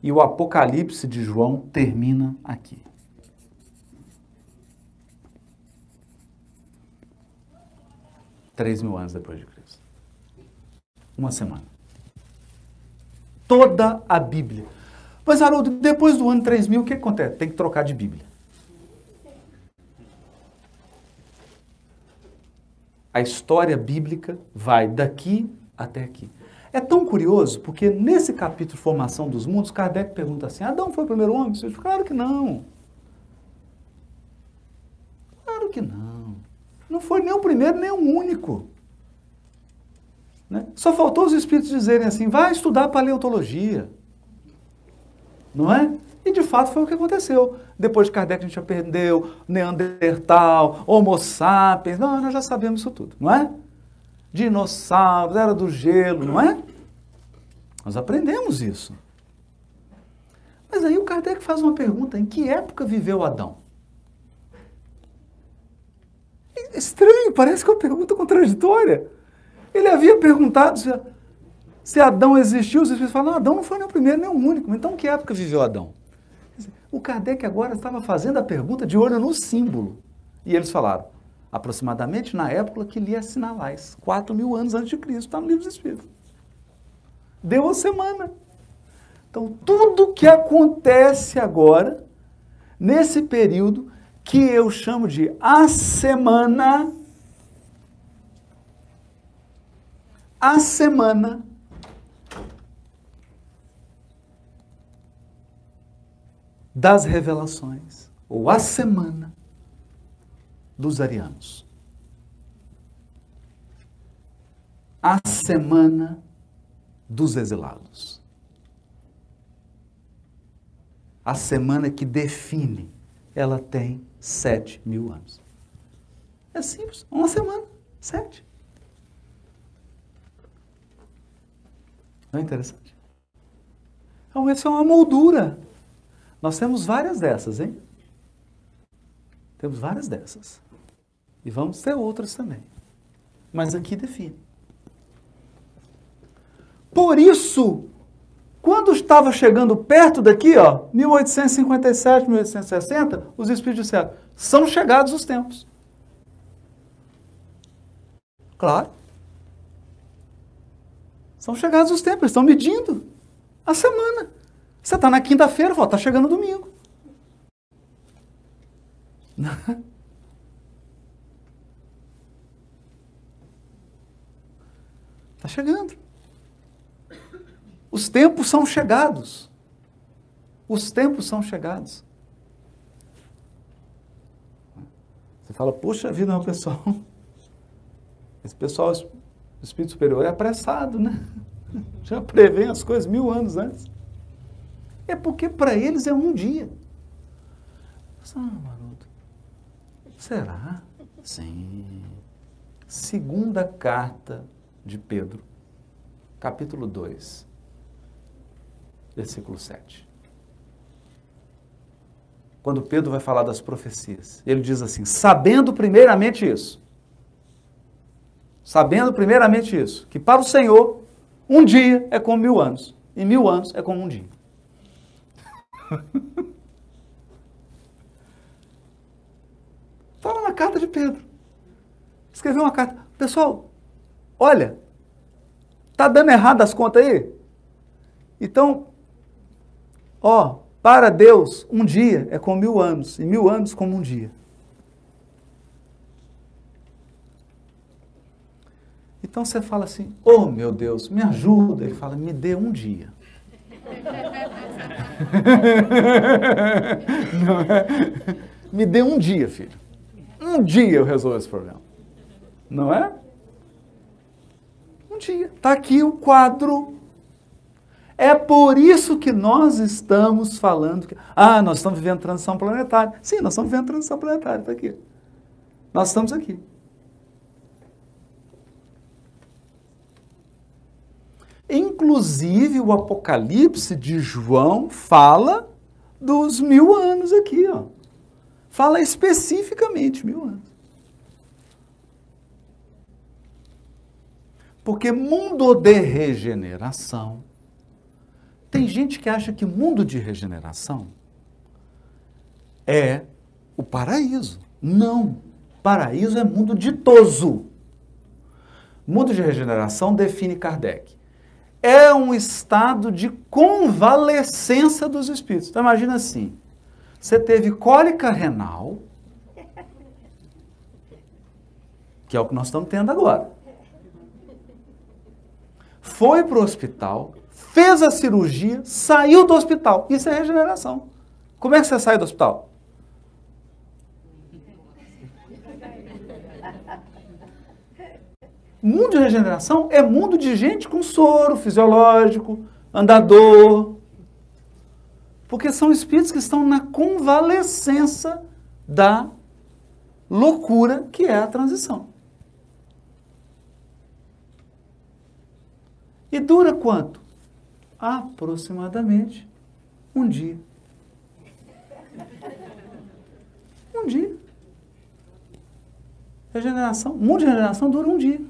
E o Apocalipse de João termina aqui. Três mil anos depois de Cristo. Uma semana. Toda a Bíblia. Mas, Haroldo, depois do ano 3000, o que acontece? Tem que trocar de Bíblia. A história bíblica vai daqui até aqui. É tão curioso, porque nesse capítulo Formação dos Mundos, Kardec pergunta assim: Adão foi o primeiro homem? Eu digo, claro que não. Claro que não. Não foi nem o primeiro, nem o único. Né? Só faltou os espíritos dizerem assim: vai estudar paleontologia. Não é? E de fato foi o que aconteceu. Depois de Kardec a gente aprendeu Neandertal, Homo sapiens. Não, nós já sabemos isso tudo, não é? Dinossauros, era do gelo, não é? Nós aprendemos isso. Mas aí o Kardec faz uma pergunta: em que época viveu Adão? É estranho, parece que é uma pergunta contraditória. Ele havia perguntado se, Adão existiu, os espíritos falam, não, Adão não foi nem o primeiro nem o único. Então, que época viveu Adão? O Kardec agora estava fazendo a pergunta de olho no símbolo. E eles falaram, aproximadamente na época que lia Sinalais, 4 mil anos antes de Cristo, está no livro dos Espíritos. Deu uma semana. Então, tudo que acontece agora, nesse período, que eu chamo de a semana a semana das revelações, ou a semana dos arianos. A semana dos exilados. A semana que define, ela tem sete mil anos. É simples, uma semana, sete. Não é interessante? Então, essa é uma moldura. Nós temos várias dessas, hein? Temos várias dessas. E vamos ter outras também. Mas aqui define. Por isso, quando estava chegando perto daqui, ó, 1857, 1860, os espíritos disseram: são chegados os tempos. Claro. São chegados os tempos, eles estão medindo a semana. Você está na quinta-feira, está chegando domingo. Está chegando. Os tempos são chegados. Os tempos são chegados. Você fala, puxa vida, meu pessoal. Esse pessoal o espírito superior é apressado, né? Já prevê as coisas mil anos antes. É porque para eles é um dia. Ah, Maroto, será? Sim. Segunda carta de Pedro, capítulo 2, versículo 7. Quando Pedro vai falar das profecias, ele diz assim: sabendo primeiramente isso, sabendo primeiramente isso, que para o Senhor um dia é como mil anos, e mil anos é como um dia. Fala na carta de Pedro. Escreveu uma carta. Pessoal, olha, tá dando errado as contas aí? Então, ó, para Deus, um dia é como mil anos, e mil anos como um dia. Então você fala assim: Oh meu Deus, me ajuda. Ele fala: Me dê um dia. é? Me dê um dia, filho. Um dia eu resolvo esse problema. Não é? Um dia. Está aqui o quadro. É por isso que nós estamos falando que. Ah, nós estamos vivendo transição planetária. Sim, nós estamos vivendo transição planetária. Está aqui. Nós estamos aqui. Inclusive, o Apocalipse de João fala dos mil anos aqui, ó. Fala especificamente mil anos. Porque mundo de regeneração. Tem gente que acha que mundo de regeneração é o paraíso. Não. Paraíso é mundo ditoso. Mundo de regeneração define Kardec é um estado de convalescença dos espíritos. Então imagina assim, você teve cólica renal, que é o que nós estamos tendo agora. foi para o hospital, fez a cirurgia, saiu do hospital. Isso é regeneração. Como é que você sai do hospital? Mundo de regeneração é mundo de gente com soro fisiológico, andador. Porque são espíritos que estão na convalescença da loucura que é a transição. E dura quanto? Aproximadamente um dia. Um dia. Regeneração, mundo de regeneração dura um dia.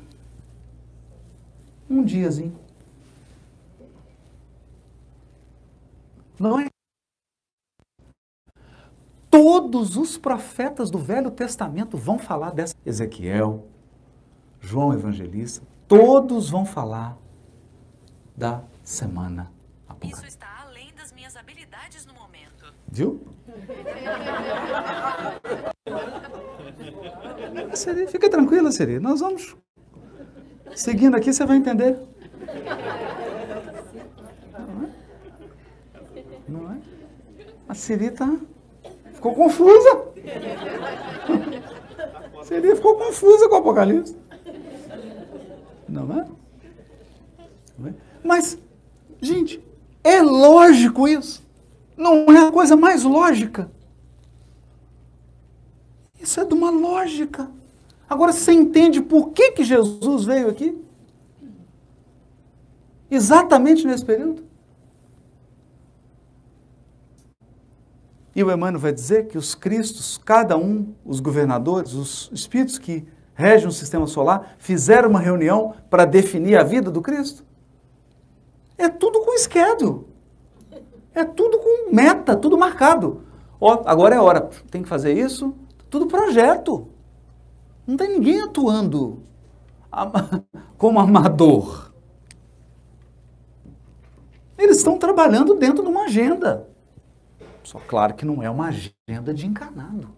Um diazinho. Não é? Todos os profetas do Velho Testamento vão falar dessa. Ezequiel, João Evangelista, todos vão falar da semana Isso está além das minhas habilidades no momento. Viu? Siri, fica tranquila, Siri. Nós vamos seguindo aqui, você vai entender. Não é? A Siri tá, ficou confusa. A Siri ficou confusa com o Apocalipse. Não é? Não é? Mas, gente, é lógico isso. Não é a coisa mais lógica. Isso é de uma lógica. Agora você entende por que, que Jesus veio aqui? Exatamente nesse período? E o Emmanuel vai dizer que os cristos, cada um, os governadores, os espíritos que regem o sistema solar, fizeram uma reunião para definir a vida do Cristo. É tudo com schedule. É tudo com meta, tudo marcado. Ó, agora é hora, tem que fazer isso, tudo projeto. Não tem ninguém atuando como amador. Eles estão trabalhando dentro de uma agenda. Só claro que não é uma agenda de encarnado.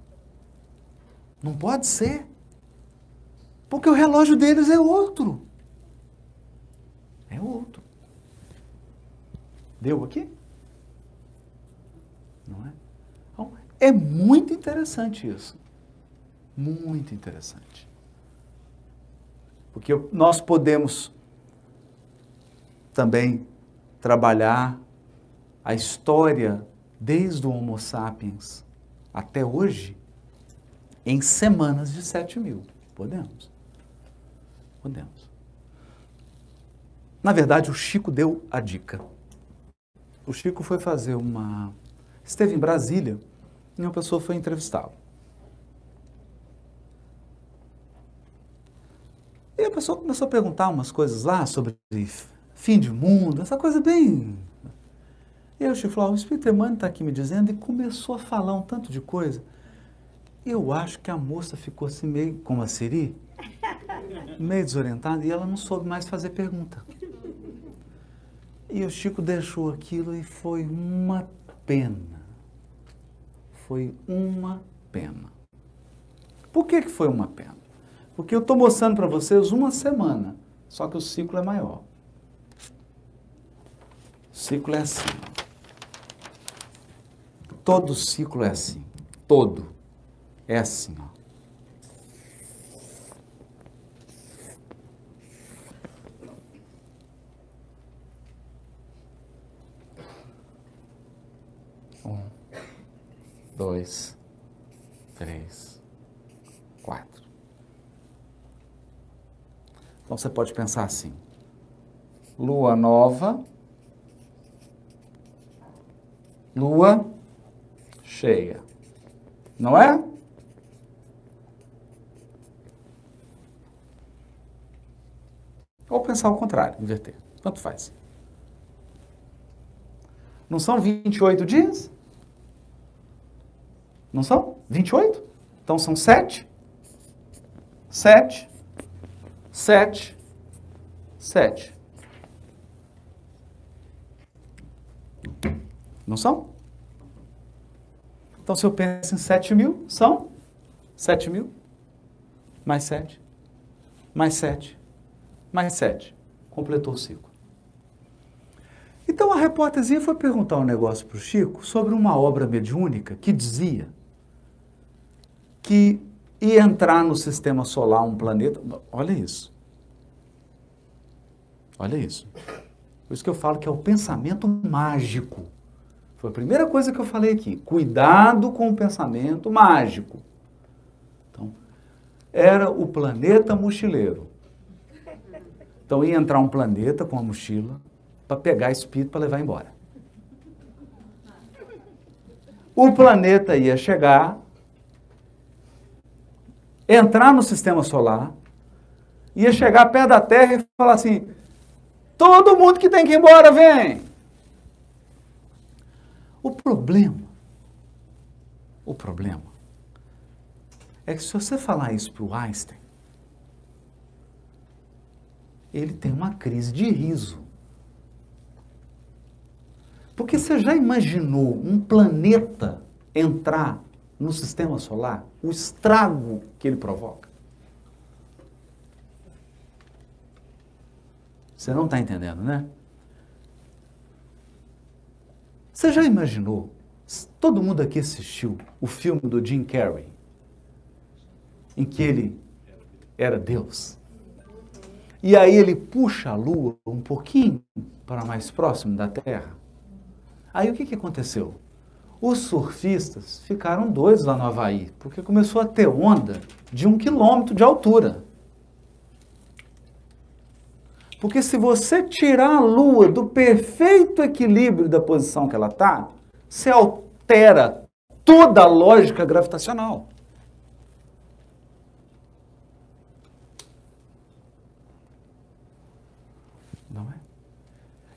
Não pode ser. Porque o relógio deles é outro. É outro. Deu aqui? Não é? Então, é muito interessante isso. Muito interessante. Porque nós podemos também trabalhar a história desde o Homo sapiens até hoje em semanas de 7 mil. Podemos. Podemos. Na verdade, o Chico deu a dica. O Chico foi fazer uma. Esteve em Brasília e uma pessoa foi entrevistá-lo. E a pessoa começou a perguntar umas coisas lá sobre fim de mundo, essa coisa bem. E o Chico falou: o Espírito Emmanuel está aqui me dizendo, e começou a falar um tanto de coisa. Eu acho que a moça ficou assim meio, como a Siri, meio desorientada, e ela não soube mais fazer pergunta. E o Chico deixou aquilo e foi uma pena. Foi uma pena. Por que, que foi uma pena? Porque eu estou mostrando para vocês uma semana, só que o ciclo é maior. O ciclo é assim. Todo ciclo é assim. Todo. É assim, ó. Um, dois, três, quatro. Então você pode pensar assim: lua nova, lua cheia. Não é? Ou pensar ao contrário, inverter. Tanto faz. Não são 28 dias? Não são? 28? Então são 7. 7. 7. 7. Não são? Então, se eu penso em 7 mil, são 7 mil, mais 7, mais 7, mais 7. Completou o ciclo. Então a repórterzinha foi perguntar um negócio para o Chico sobre uma obra mediúnica que dizia que ia entrar no sistema solar um planeta. Olha isso. Olha isso. Por isso que eu falo que é o pensamento mágico. Foi a primeira coisa que eu falei aqui. Cuidado com o pensamento mágico. Então, era o planeta mochileiro. Então ia entrar um planeta com a mochila para pegar espírito para levar embora. O planeta ia chegar, entrar no sistema solar, ia chegar perto da Terra e falar assim: todo mundo que tem que ir embora, vem. O problema, o problema, é que se você falar isso para o Einstein, ele tem uma crise de riso. Porque você já imaginou um planeta entrar no sistema solar? O estrago que ele provoca? Você não está entendendo, né? Você já imaginou? Todo mundo aqui assistiu o filme do Jim Carrey, em que ele era Deus. E aí ele puxa a lua um pouquinho para mais próximo da Terra. Aí o que, que aconteceu? Os surfistas ficaram doidos lá no Havaí, porque começou a ter onda de um quilômetro de altura. Porque se você tirar a Lua do perfeito equilíbrio da posição que ela está, você altera toda a lógica gravitacional.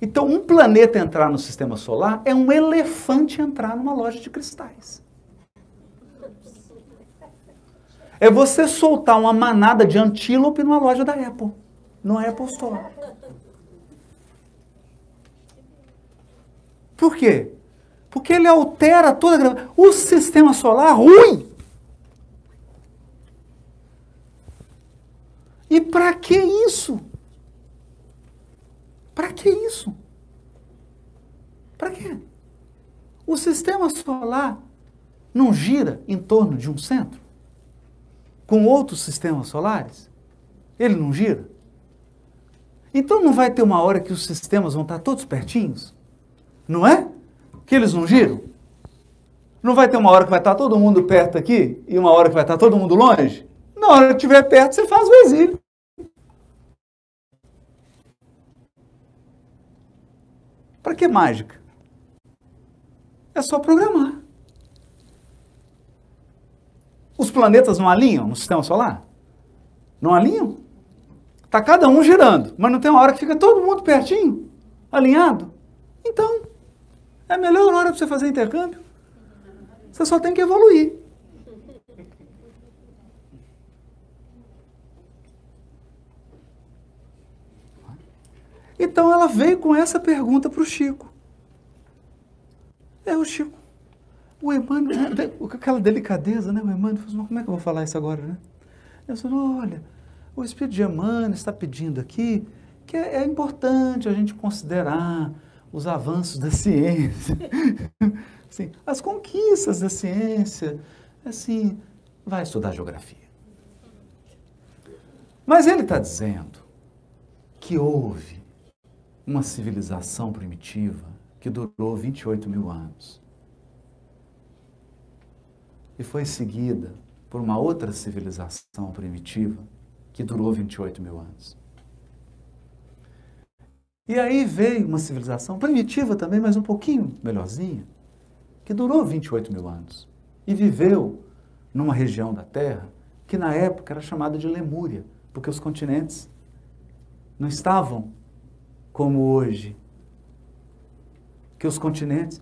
Então, um planeta entrar no sistema solar é um elefante entrar numa loja de cristais. É você soltar uma manada de antílope numa loja da Apple, no Apple Store. Por quê? Porque ele altera toda a gravidade. O sistema solar ruim. E para que isso? Para que isso? Para quê? O sistema solar não gira em torno de um centro? Com outros sistemas solares? Ele não gira? Então não vai ter uma hora que os sistemas vão estar todos pertinhos? Não é? Que eles não giram? Não vai ter uma hora que vai estar todo mundo perto aqui e uma hora que vai estar todo mundo longe? Na hora que estiver perto, você faz o exílio. Para que mágica? É só programar. Os planetas não alinham no sistema solar? Não alinham? Está cada um girando, mas não tem uma hora que fica todo mundo pertinho, alinhado? Então, é a melhor hora para você fazer intercâmbio. Você só tem que evoluir. Então ela veio com essa pergunta para o Chico. É o Chico. O Emmanuel, com aquela delicadeza, né? O Emmanuel falou, assim, como é que eu vou falar isso agora, né? Eu falei, olha, o Espírito de Emmanuel está pedindo aqui que é, é importante a gente considerar os avanços da ciência, assim, as conquistas da ciência, assim, vai estudar geografia. Mas ele está dizendo que houve uma civilização primitiva que durou 28 mil anos. E foi seguida por uma outra civilização primitiva que durou 28 mil anos. E aí veio uma civilização primitiva também, mas um pouquinho melhorzinha, que durou 28 mil anos e viveu numa região da Terra que na época era chamada de Lemúria, porque os continentes não estavam como hoje, que os continentes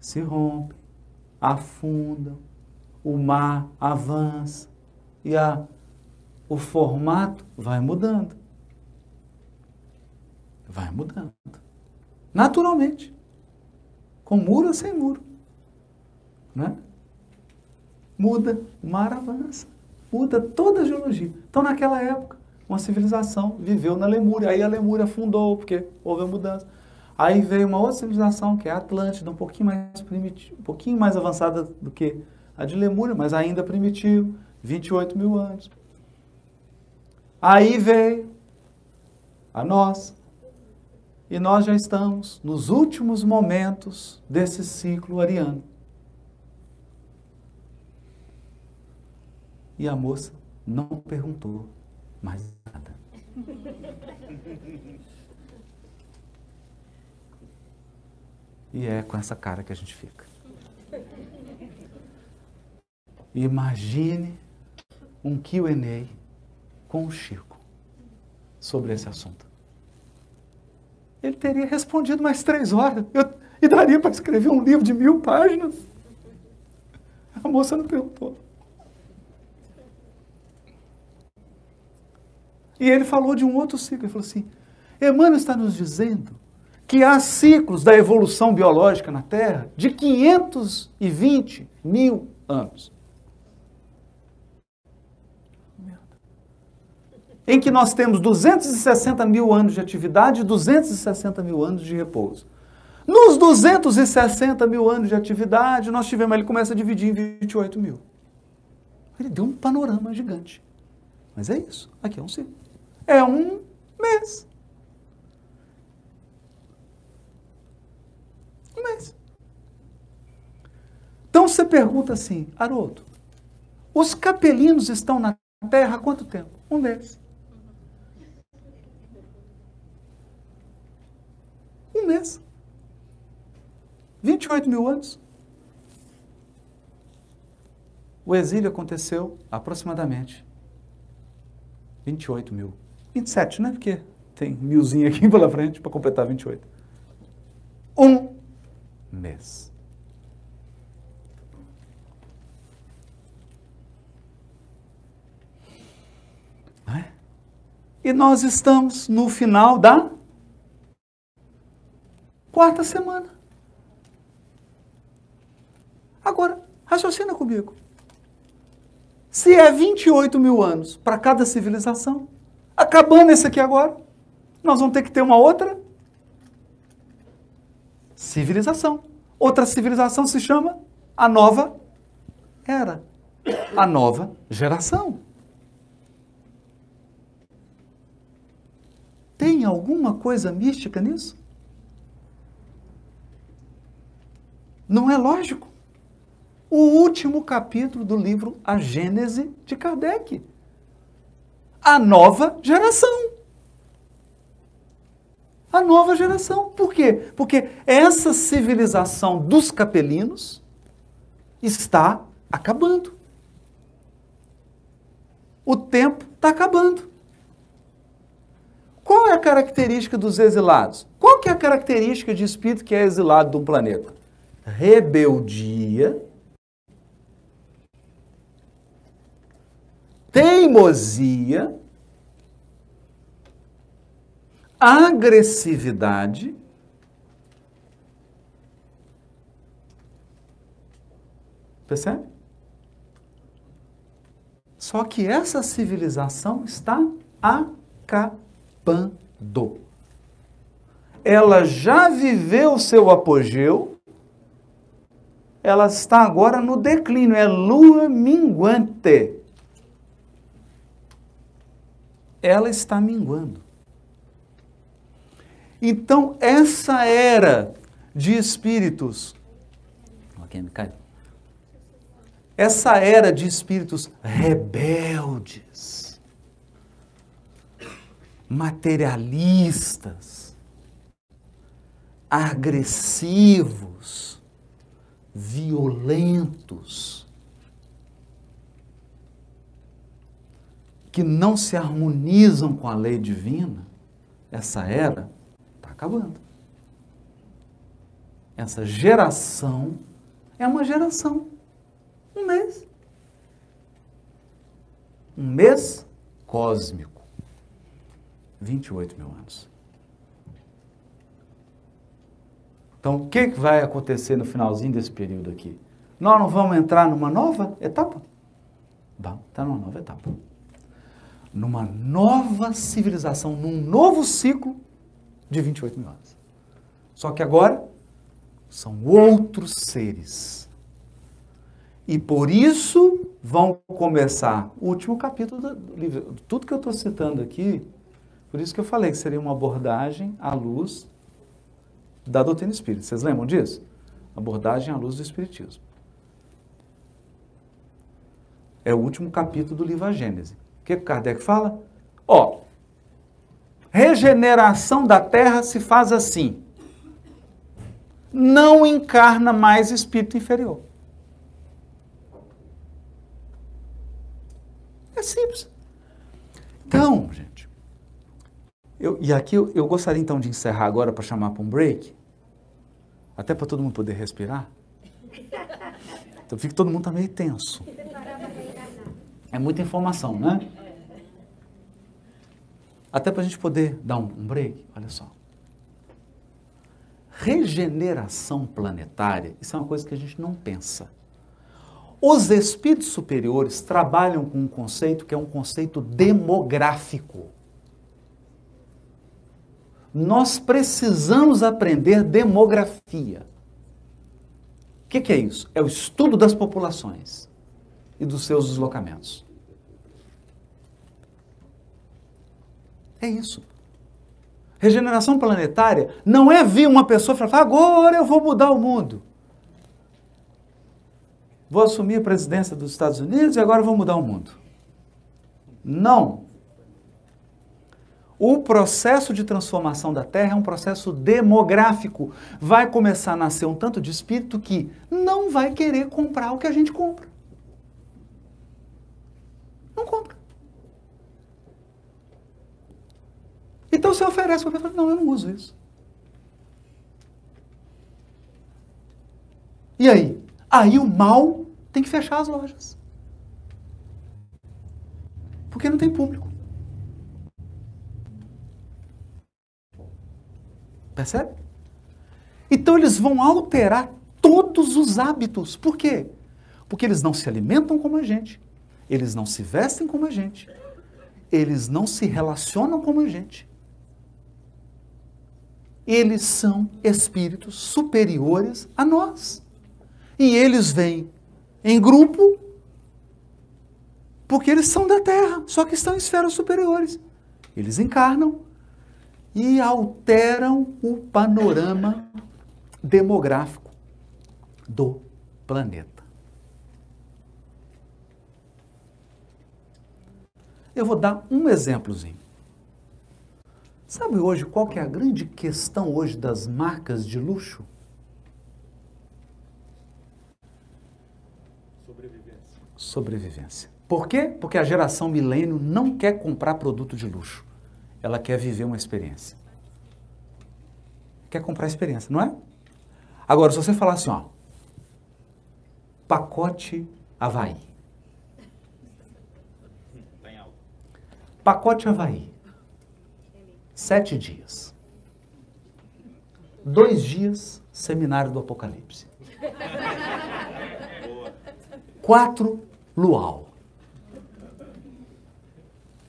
se rompem, afundam, o mar avança e a, o formato vai mudando. Vai mudando. Naturalmente. Com muro ou sem muro. Né? Muda, o mar avança. Muda toda a geologia. Então, naquela época, uma civilização viveu na Lemúria. Aí a Lemúria afundou, porque houve a mudança. Aí veio uma outra civilização, que é a Atlântida, um pouquinho mais primitiva, um pouquinho mais avançada do que a de Lemúria, mas ainda primitivo, 28 mil anos. Aí veio a nós, e nós já estamos nos últimos momentos desse ciclo ariano. E a moça não perguntou mais nada. E é com essa cara que a gente fica. Imagine um QA com o Chico sobre esse assunto. Ele teria respondido mais três horas eu, e daria para escrever um livro de mil páginas. A moça não perguntou. E ele falou de um outro ciclo. Ele falou assim: Emmanuel está nos dizendo que há ciclos da evolução biológica na Terra de 520 mil anos. Em que nós temos 260 mil anos de atividade e 260 mil anos de repouso. Nos 260 mil anos de atividade, nós tivemos, ele começa a dividir em 28 mil. Ele deu um panorama gigante. Mas é isso. Aqui é um ciclo. É um mês. Um mês. Então você pergunta assim, Haroldo, os capelinos estão na Terra há quanto tempo? Um mês. Um mês. 28 mil anos. O exílio aconteceu aproximadamente 28 mil. 27, né? Porque tem milzinho aqui pela frente para completar 28. Um mês. É? E nós estamos no final da quarta semana. Agora, raciocina comigo. Se é 28 mil anos para cada civilização, acabando esse aqui agora, nós vamos ter que ter uma outra civilização. Outra civilização se chama a nova era, a nova geração. Tem alguma coisa mística nisso? Não é lógico. O último capítulo do livro A Gênese de Kardec. A nova geração. A nova geração. Por quê? Porque essa civilização dos capelinos está acabando. O tempo está acabando. Qual é a característica dos exilados? Qual que é a característica de espírito que é exilado de um planeta? Rebeldia, teimosia, agressividade, percebe? Só que essa civilização está acabando. Ela já viveu seu apogeu, ela está agora no declínio, é lua minguante. Ela está minguando. Então, essa era de espíritos. Essa era de espíritos rebeldes materialistas, agressivos, violentos, que não se harmonizam com a lei divina, essa era está acabando. Essa geração é uma geração. Um mês. Um mês cósmico. 28 mil anos. Então, o que vai acontecer no finalzinho desse período aqui? Nós não vamos entrar numa nova etapa? Vamos entrar numa nova etapa. Numa nova civilização, num novo ciclo de 28 mil anos. Só que agora são outros seres. E por isso vão começar o último capítulo do livro. Tudo que eu estou citando aqui, por isso que eu falei que seria uma abordagem à luz da doutrina espírita. Vocês lembram disso? Abordagem à luz do Espiritismo. É o último capítulo do livro A Gênese. O que Kardec fala? Ó, regeneração da Terra se faz assim. Não encarna mais espírito inferior. É simples. Então, gente, eu, e aqui eu, eu gostaria então de encerrar agora para chamar para um break, até para todo mundo poder respirar. Então fica todo mundo tá meio tenso. É muita informação, né? Até para a gente poder dar um, break, olha só. Regeneração planetária, isso é uma coisa que a gente não pensa. Os espíritos superiores trabalham com um conceito que é um conceito demográfico. Nós precisamos aprender demografia. O que, que, é isso? É o estudo das populações e dos seus deslocamentos. É isso. Regeneração planetária não é vir uma pessoa e falar, agora eu vou mudar o mundo. Vou assumir a presidência dos Estados Unidos e agora vou mudar o mundo. Não. O processo de transformação da Terra é um processo demográfico. Vai começar a nascer um tanto de espírito que não vai querer comprar o que a gente compra. Não compra. Então você oferece para a pessoa, não, eu não uso isso. E aí? Aí o mal tem que fechar as lojas. Porque não tem público. Percebe? Então eles vão alterar todos os hábitos. Por quê? Porque eles não se alimentam como a gente. Eles não se vestem como a gente. Eles não se relacionam como a gente eles são espíritos superiores a nós. E eles vêm em grupo porque eles são da Terra, só que estão em esferas superiores. Eles encarnam e alteram o panorama demográfico do planeta. Eu vou dar um exemplozinho. Sabe hoje qual que é a grande questão hoje das marcas de luxo? Sobrevivência. Sobrevivência. Por quê? Porque a geração milênio não quer comprar produto de luxo. Ela quer viver uma experiência. Quer comprar experiência, não é? Agora, se você falar assim, ó, pacote Havaí. Pacote Havaí. Sete dias. Dois dias, seminário do Apocalipse. Quatro, luau.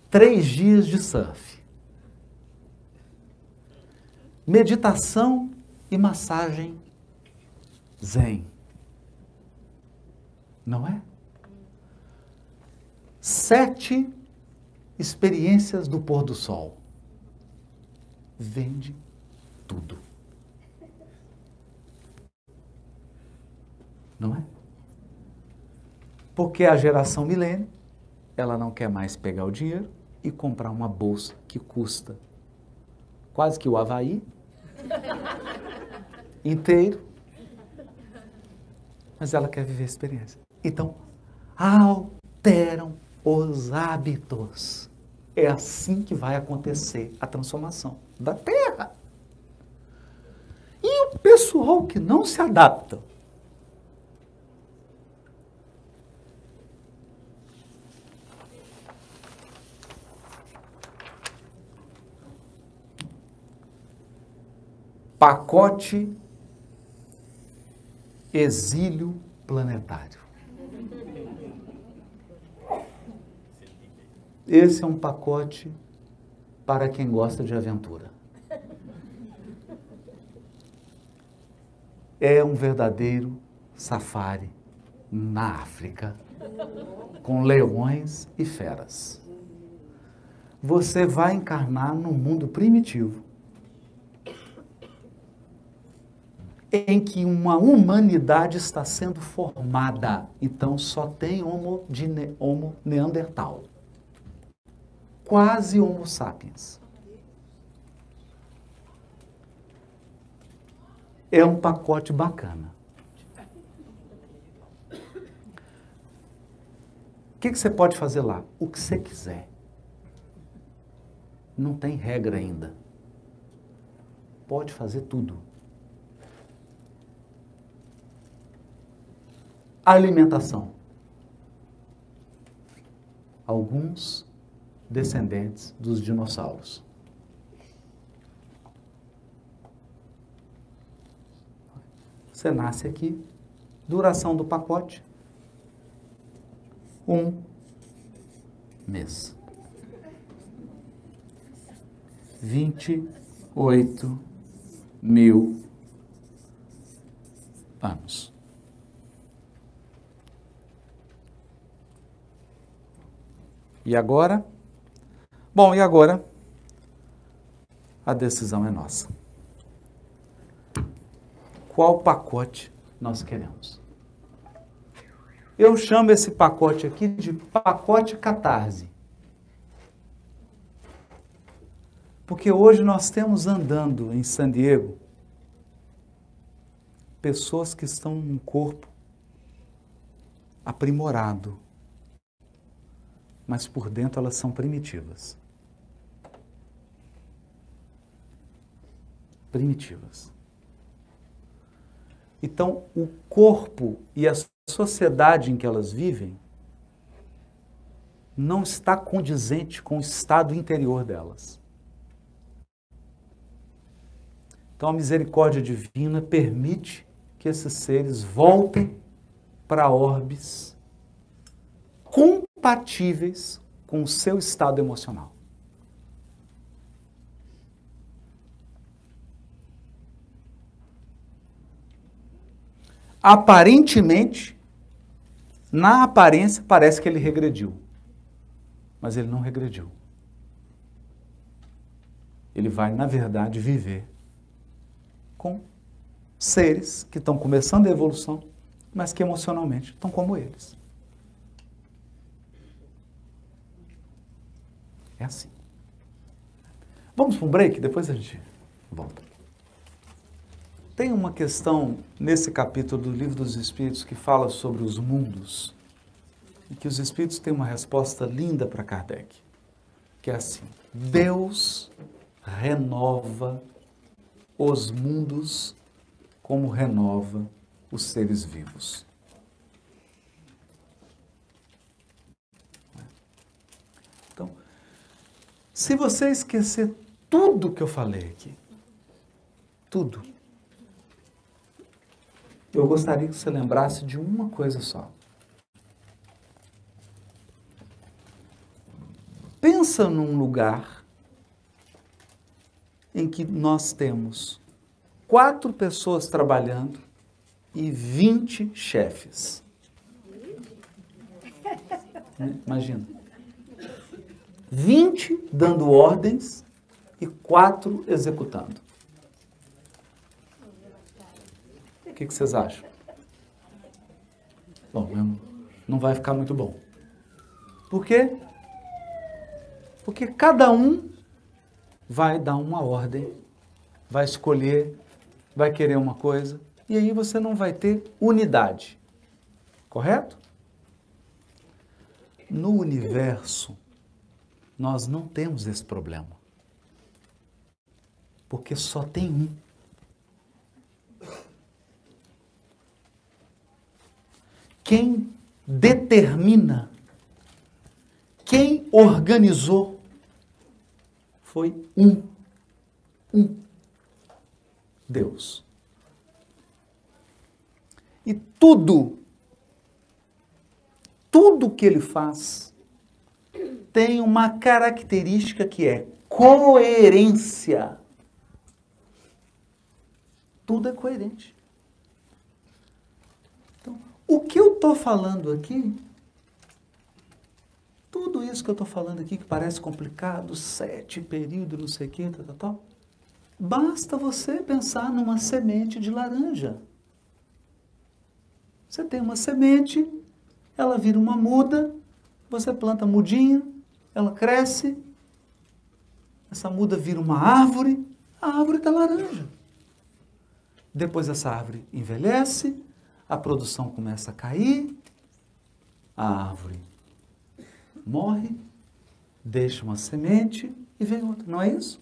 Três dias de surf. Meditação e massagem zen. Não é? Sete experiências do pôr do sol vende tudo. Não é? Porque a geração milênio, ela não quer mais pegar o dinheiro e comprar uma bolsa que custa quase que o Havaí inteiro, mas ela quer viver a experiência. Então, alteram os hábitos. É assim que vai acontecer a transformação da Terra. E o pessoal que não se adapta? Pacote exílio planetário. Esse é um pacote para quem gosta de aventura. é um verdadeiro safari na África, com leões e feras. Você vai encarnar no mundo primitivo, em que uma humanidade está sendo formada. Então só tem Homo, de ne homo Neandertal. Quase Homo sapiens. É um pacote bacana. O que, que você pode fazer lá? O que você quiser. Não tem regra ainda. Pode fazer tudo. Alimentação. Alguns descendentes dos dinossauros. Você nasce aqui, duração do pacote, um mês. 28 mil anos. E agora? Bom, e agora? A decisão é nossa. Qual pacote nós queremos? Eu chamo esse pacote aqui de pacote catarse. Porque hoje nós temos andando em San Diego pessoas que estão num corpo aprimorado, mas por dentro elas são primitivas. Primitivas. Então, o corpo e a sociedade em que elas vivem não está condizente com o estado interior delas. Então, a misericórdia divina permite que esses seres voltem para orbes compatíveis com o seu estado emocional. Aparentemente, na aparência, parece que ele regrediu. Mas ele não regrediu. Ele vai, na verdade, viver com seres que estão começando a evolução, mas que emocionalmente estão como eles. É assim. Vamos para um break, depois a gente volta. Tem uma questão nesse capítulo do Livro dos Espíritos que fala sobre os mundos e que os Espíritos têm uma resposta linda para Kardec, que é assim: Deus renova os mundos como renova os seres vivos. Então, se você esquecer tudo que eu falei aqui, tudo, eu gostaria que você lembrasse de uma coisa só. Pensa num lugar em que nós temos quatro pessoas trabalhando e 20 chefes. Imagina. 20 dando ordens e quatro executando. Que, que vocês acham? Bom, não vai ficar muito bom. Por quê? Porque cada um vai dar uma ordem, vai escolher, vai querer uma coisa, e aí você não vai ter unidade. Correto? No universo, nós não temos esse problema. Porque só tem um. Quem determina, quem organizou, foi um. Um. Deus. E tudo, tudo que ele faz tem uma característica que é coerência. Tudo é coerente. O que eu estou falando aqui, tudo isso que eu estou falando aqui, que parece complicado, sete períodos, não sei o que, tal, tal, tal, basta você pensar numa semente de laranja. Você tem uma semente, ela vira uma muda, você planta mudinha, ela cresce, essa muda vira uma árvore, a árvore da laranja. Depois essa árvore envelhece, a produção começa a cair, a árvore morre, deixa uma semente e vem outra, não é isso?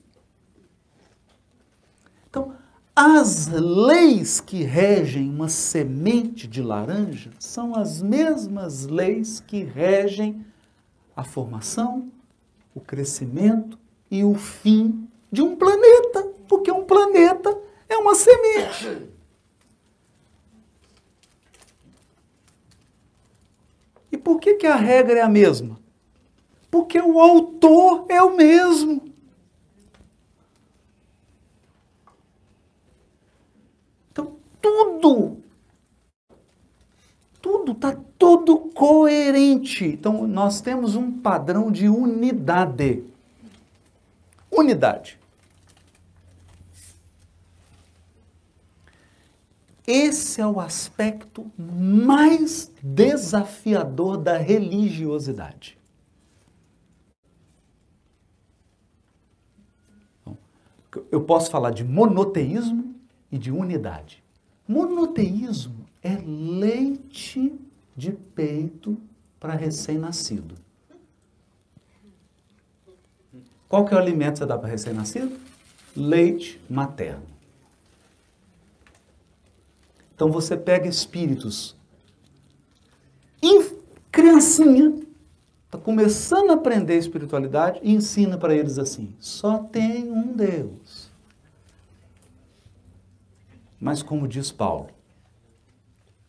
Então, as leis que regem uma semente de laranja são as mesmas leis que regem a formação, o crescimento e o fim de um planeta, porque um planeta é uma semente. E por que, que a regra é a mesma? Porque o autor é o mesmo. Então, tudo, tudo, está tudo coerente. Então, nós temos um padrão de unidade. Unidade. Esse é o aspecto mais desafiador da religiosidade. Eu posso falar de monoteísmo e de unidade. Monoteísmo é leite de peito para recém-nascido. Qual que é o alimento que você dá para recém-nascido? Leite materno. Então você pega espíritos e criancinha, está começando a aprender espiritualidade e ensina para eles assim: só tem um Deus. Mas como diz Paulo,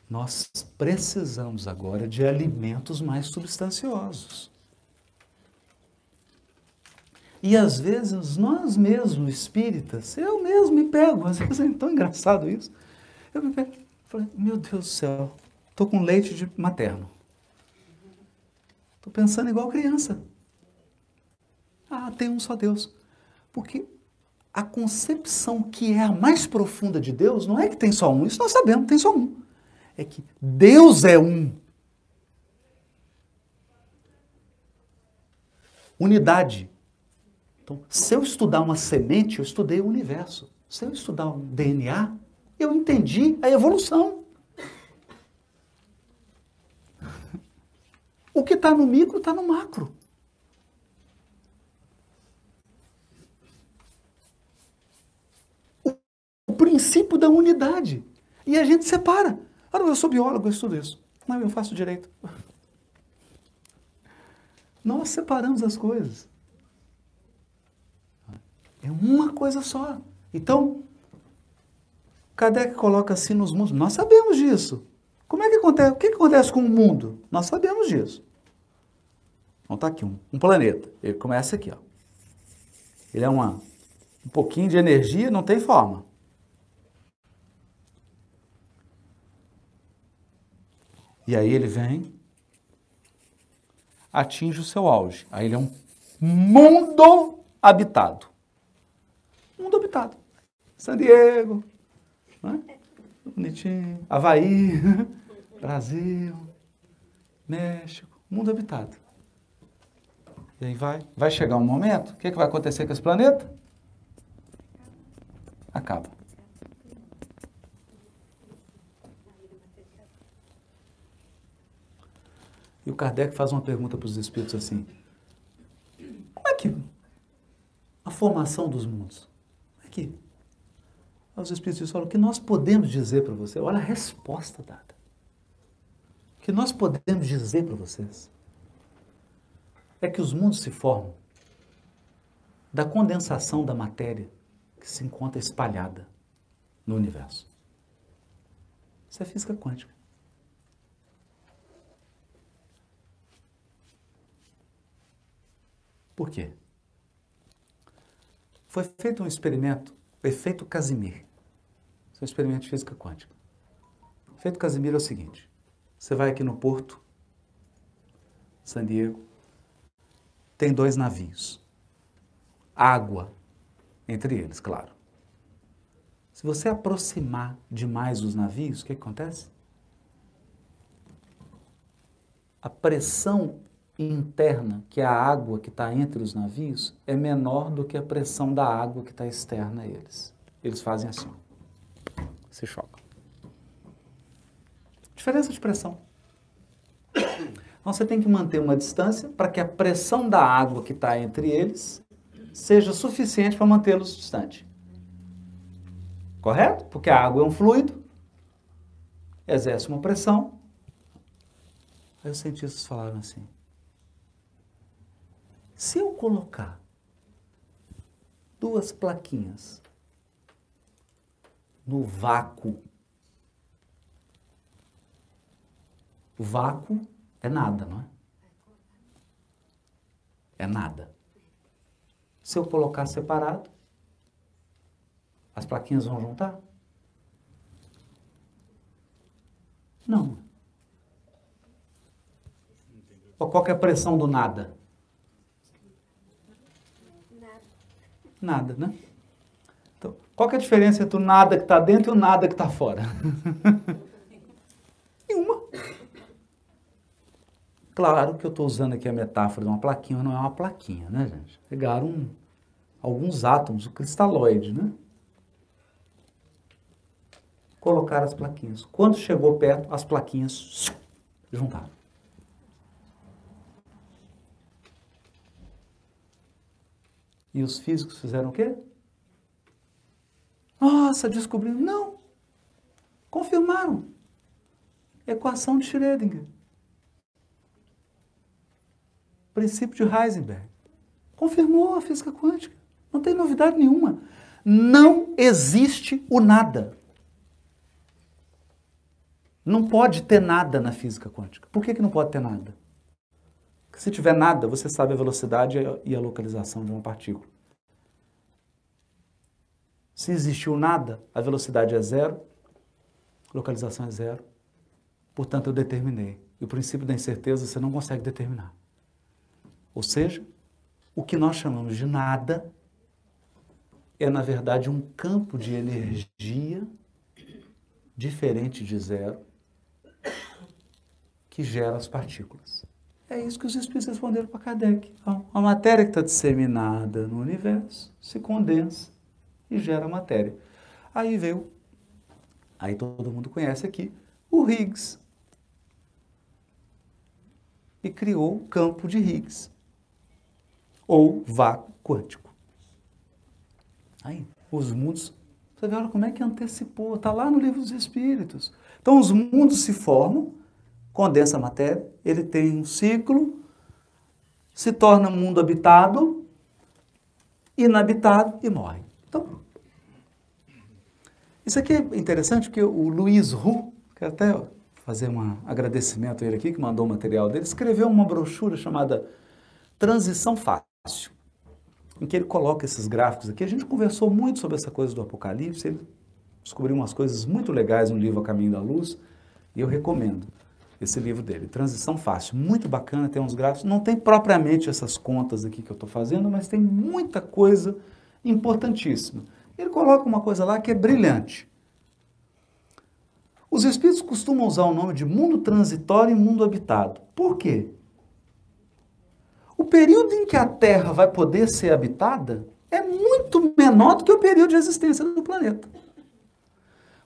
nós precisamos agora de alimentos mais substanciosos. E às vezes nós mesmos espíritas, eu mesmo me pego, às vezes é tão engraçado isso. Eu me falei, meu Deus do céu, estou com leite de materno. Estou pensando igual criança. Ah, tem um só Deus. Porque a concepção que é a mais profunda de Deus não é que tem só um, isso nós sabemos, tem só um. É que Deus é um. Unidade. Então, se eu estudar uma semente, eu estudei o universo. Se eu estudar um DNA, eu entendi a evolução. O que está no micro está no macro. O, princípio da unidade. E a gente separa. Ah, eu sou biólogo, eu estudo isso. Não, eu faço direito. Nós separamos as coisas. É uma coisa só. Então, Kardec coloca assim nos mundos. Nós sabemos disso. Como é que acontece? O que, acontece com o mundo? Nós sabemos disso. Então tá aqui um, um planeta. Ele começa aqui, ó. Ele é uma, um pouquinho de energia, não tem forma. E aí ele vem, atinge o seu auge. Aí ele é um mundo habitado. Mundo habitado. San Diego, né? Bonitinho. Havaí, Brasil, México, mundo habitado. E aí vai, vai chegar um momento, o que, é que vai acontecer com esse planeta? Acaba. E o Kardec faz uma pergunta para os espíritos assim: como é que a formação dos mundos? Como é que os Espíritos falam, que nós podemos dizer para você? Olha a resposta dada. O que nós podemos dizer para vocês é que os mundos se formam da condensação da matéria que se encontra espalhada no universo. Isso é física quântica. Por quê? Foi feito um experimento, o efeito Casimir. Isso é experimento de física quântica. O efeito Casimiro é o seguinte: Você vai aqui no porto, San Diego, tem dois navios. Água entre eles, claro. Se você aproximar demais os navios, o que, que acontece? A pressão interna, que é a água que está entre os navios, é menor do que a pressão da água que está externa a eles. Eles fazem assim. Se chocam. Diferença de pressão. Então você tem que manter uma distância para que a pressão da água que está entre eles seja suficiente para mantê-los distantes. Correto? Porque a água é um fluido, exerce uma pressão. Aí os cientistas falaram assim: se eu colocar duas plaquinhas no vácuo, o vácuo é nada, não é? É nada. Se eu colocar separado, as plaquinhas vão juntar? Não. Qual é a pressão do nada? Nada, né? Qual é a diferença entre o nada que está dentro e o nada que está fora? Nenhuma. Claro que eu estou usando aqui a metáfora de uma plaquinha, mas não é uma plaquinha, né, gente? Pegaram um, alguns átomos, o cristalóide, né? Colocaram as plaquinhas. Quando chegou perto, as plaquinhas juntaram. E os físicos fizeram o quê? Nossa, descobriram. Não. Confirmaram. Equação de Schrödinger. Princípio de Heisenberg. Confirmou a física quântica. Não tem novidade nenhuma. Não existe o nada. Não pode ter nada na física quântica. Por que, que não pode ter nada? Porque se tiver nada, você sabe a velocidade e a localização de uma partícula. Se existiu nada, a velocidade é zero, localização é zero. Portanto, eu determinei. E o princípio da incerteza você não consegue determinar. Ou seja, o que nós chamamos de nada é, na verdade, um campo de energia diferente de zero que gera as partículas. É isso que os espíritos responderam para Kardec. Então, a matéria que está disseminada no universo se condensa e gera matéria. Aí veio, aí todo mundo conhece aqui, o Higgs. E criou o campo de Higgs, ou vácuo quântico. Aí, os mundos, você vê olha como é que antecipou, está lá no livro dos Espíritos. Então, os mundos se formam, condensa a matéria, ele tem um ciclo, se torna um mundo habitado, inabitado e morre. Então, isso aqui é interessante porque o Luiz Ru, quero até fazer um agradecimento a ele aqui, que mandou o material dele, escreveu uma brochura chamada Transição Fácil, em que ele coloca esses gráficos aqui. A gente conversou muito sobre essa coisa do Apocalipse, ele descobriu umas coisas muito legais no livro A Caminho da Luz, e eu recomendo esse livro dele, Transição Fácil, muito bacana, tem uns gráficos, não tem propriamente essas contas aqui que eu estou fazendo, mas tem muita coisa importantíssima. Ele coloca uma coisa lá que é brilhante. Os espíritos costumam usar o nome de mundo transitório e mundo habitado. Por quê? O período em que a Terra vai poder ser habitada é muito menor do que o período de existência do planeta.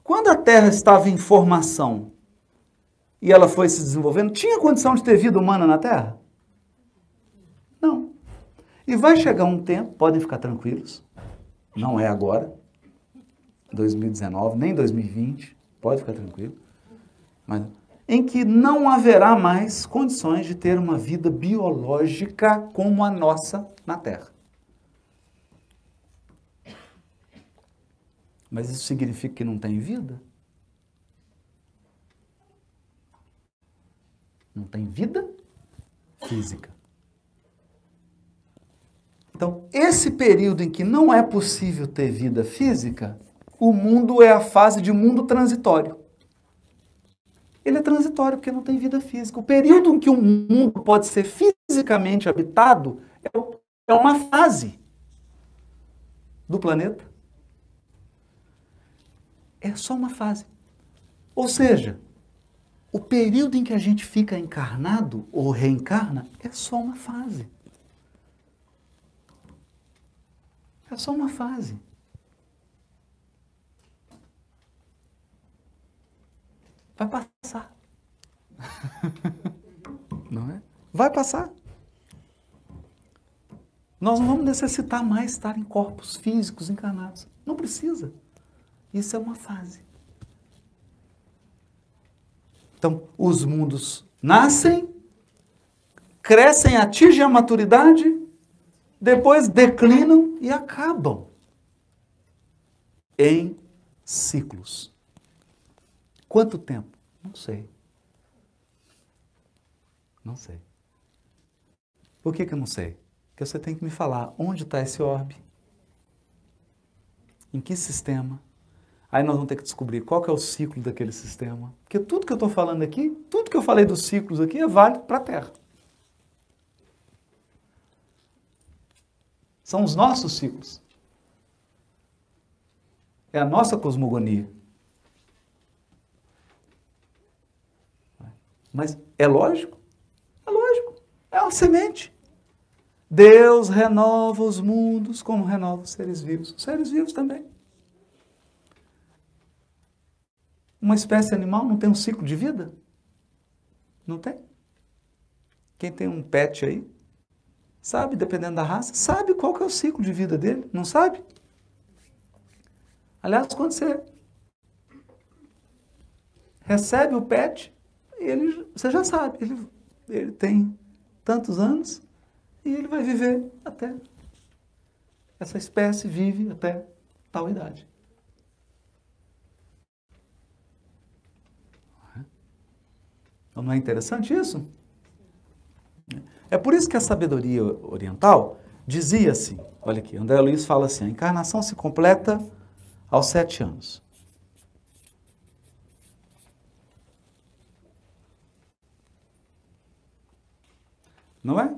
Quando a Terra estava em formação e ela foi se desenvolvendo, tinha condição de ter vida humana na Terra? Não. E vai chegar um tempo, podem ficar tranquilos, não é agora, 2019, nem 2020, pode ficar tranquilo. Mas em que não haverá mais condições de ter uma vida biológica como a nossa na Terra. Mas isso significa que não tem vida? Não tem vida física. Então, esse período em que não é possível ter vida física, o mundo é a fase de mundo transitório. ele é transitório, porque não tem vida física. O período em que o mundo pode ser fisicamente habitado é, é uma fase do planeta. É só uma fase. Ou seja, o período em que a gente fica encarnado ou reencarna é só uma fase. É só uma fase. Vai passar. Não é? Vai passar. Nós não vamos necessitar mais estar em corpos físicos encarnados. Não precisa. Isso é uma fase. Então, os mundos nascem, crescem, atingem a maturidade, depois declinam e acabam em ciclos. Quanto tempo? Não sei. Não sei. Por que, que eu não sei? Porque você tem que me falar onde está esse orbe, em que sistema, Aí nós vamos ter que descobrir qual que é o ciclo daquele sistema. Porque tudo que eu estou falando aqui, tudo que eu falei dos ciclos aqui é válido para a Terra. São os nossos ciclos. É a nossa cosmogonia. Mas é lógico? É lógico. É uma semente. Deus renova os mundos como renova os seres vivos. Os seres vivos também. Uma espécie animal não tem um ciclo de vida? Não tem? Quem tem um pet aí, sabe, dependendo da raça, sabe qual que é o ciclo de vida dele, não sabe? Aliás, quando você recebe o pet, ele, você já sabe, ele, ele tem tantos anos e ele vai viver até. Essa espécie vive até tal idade. Então, não é interessante isso? É por isso que a sabedoria oriental dizia assim, olha aqui, André Luiz fala assim, a encarnação se completa aos sete anos. Não é?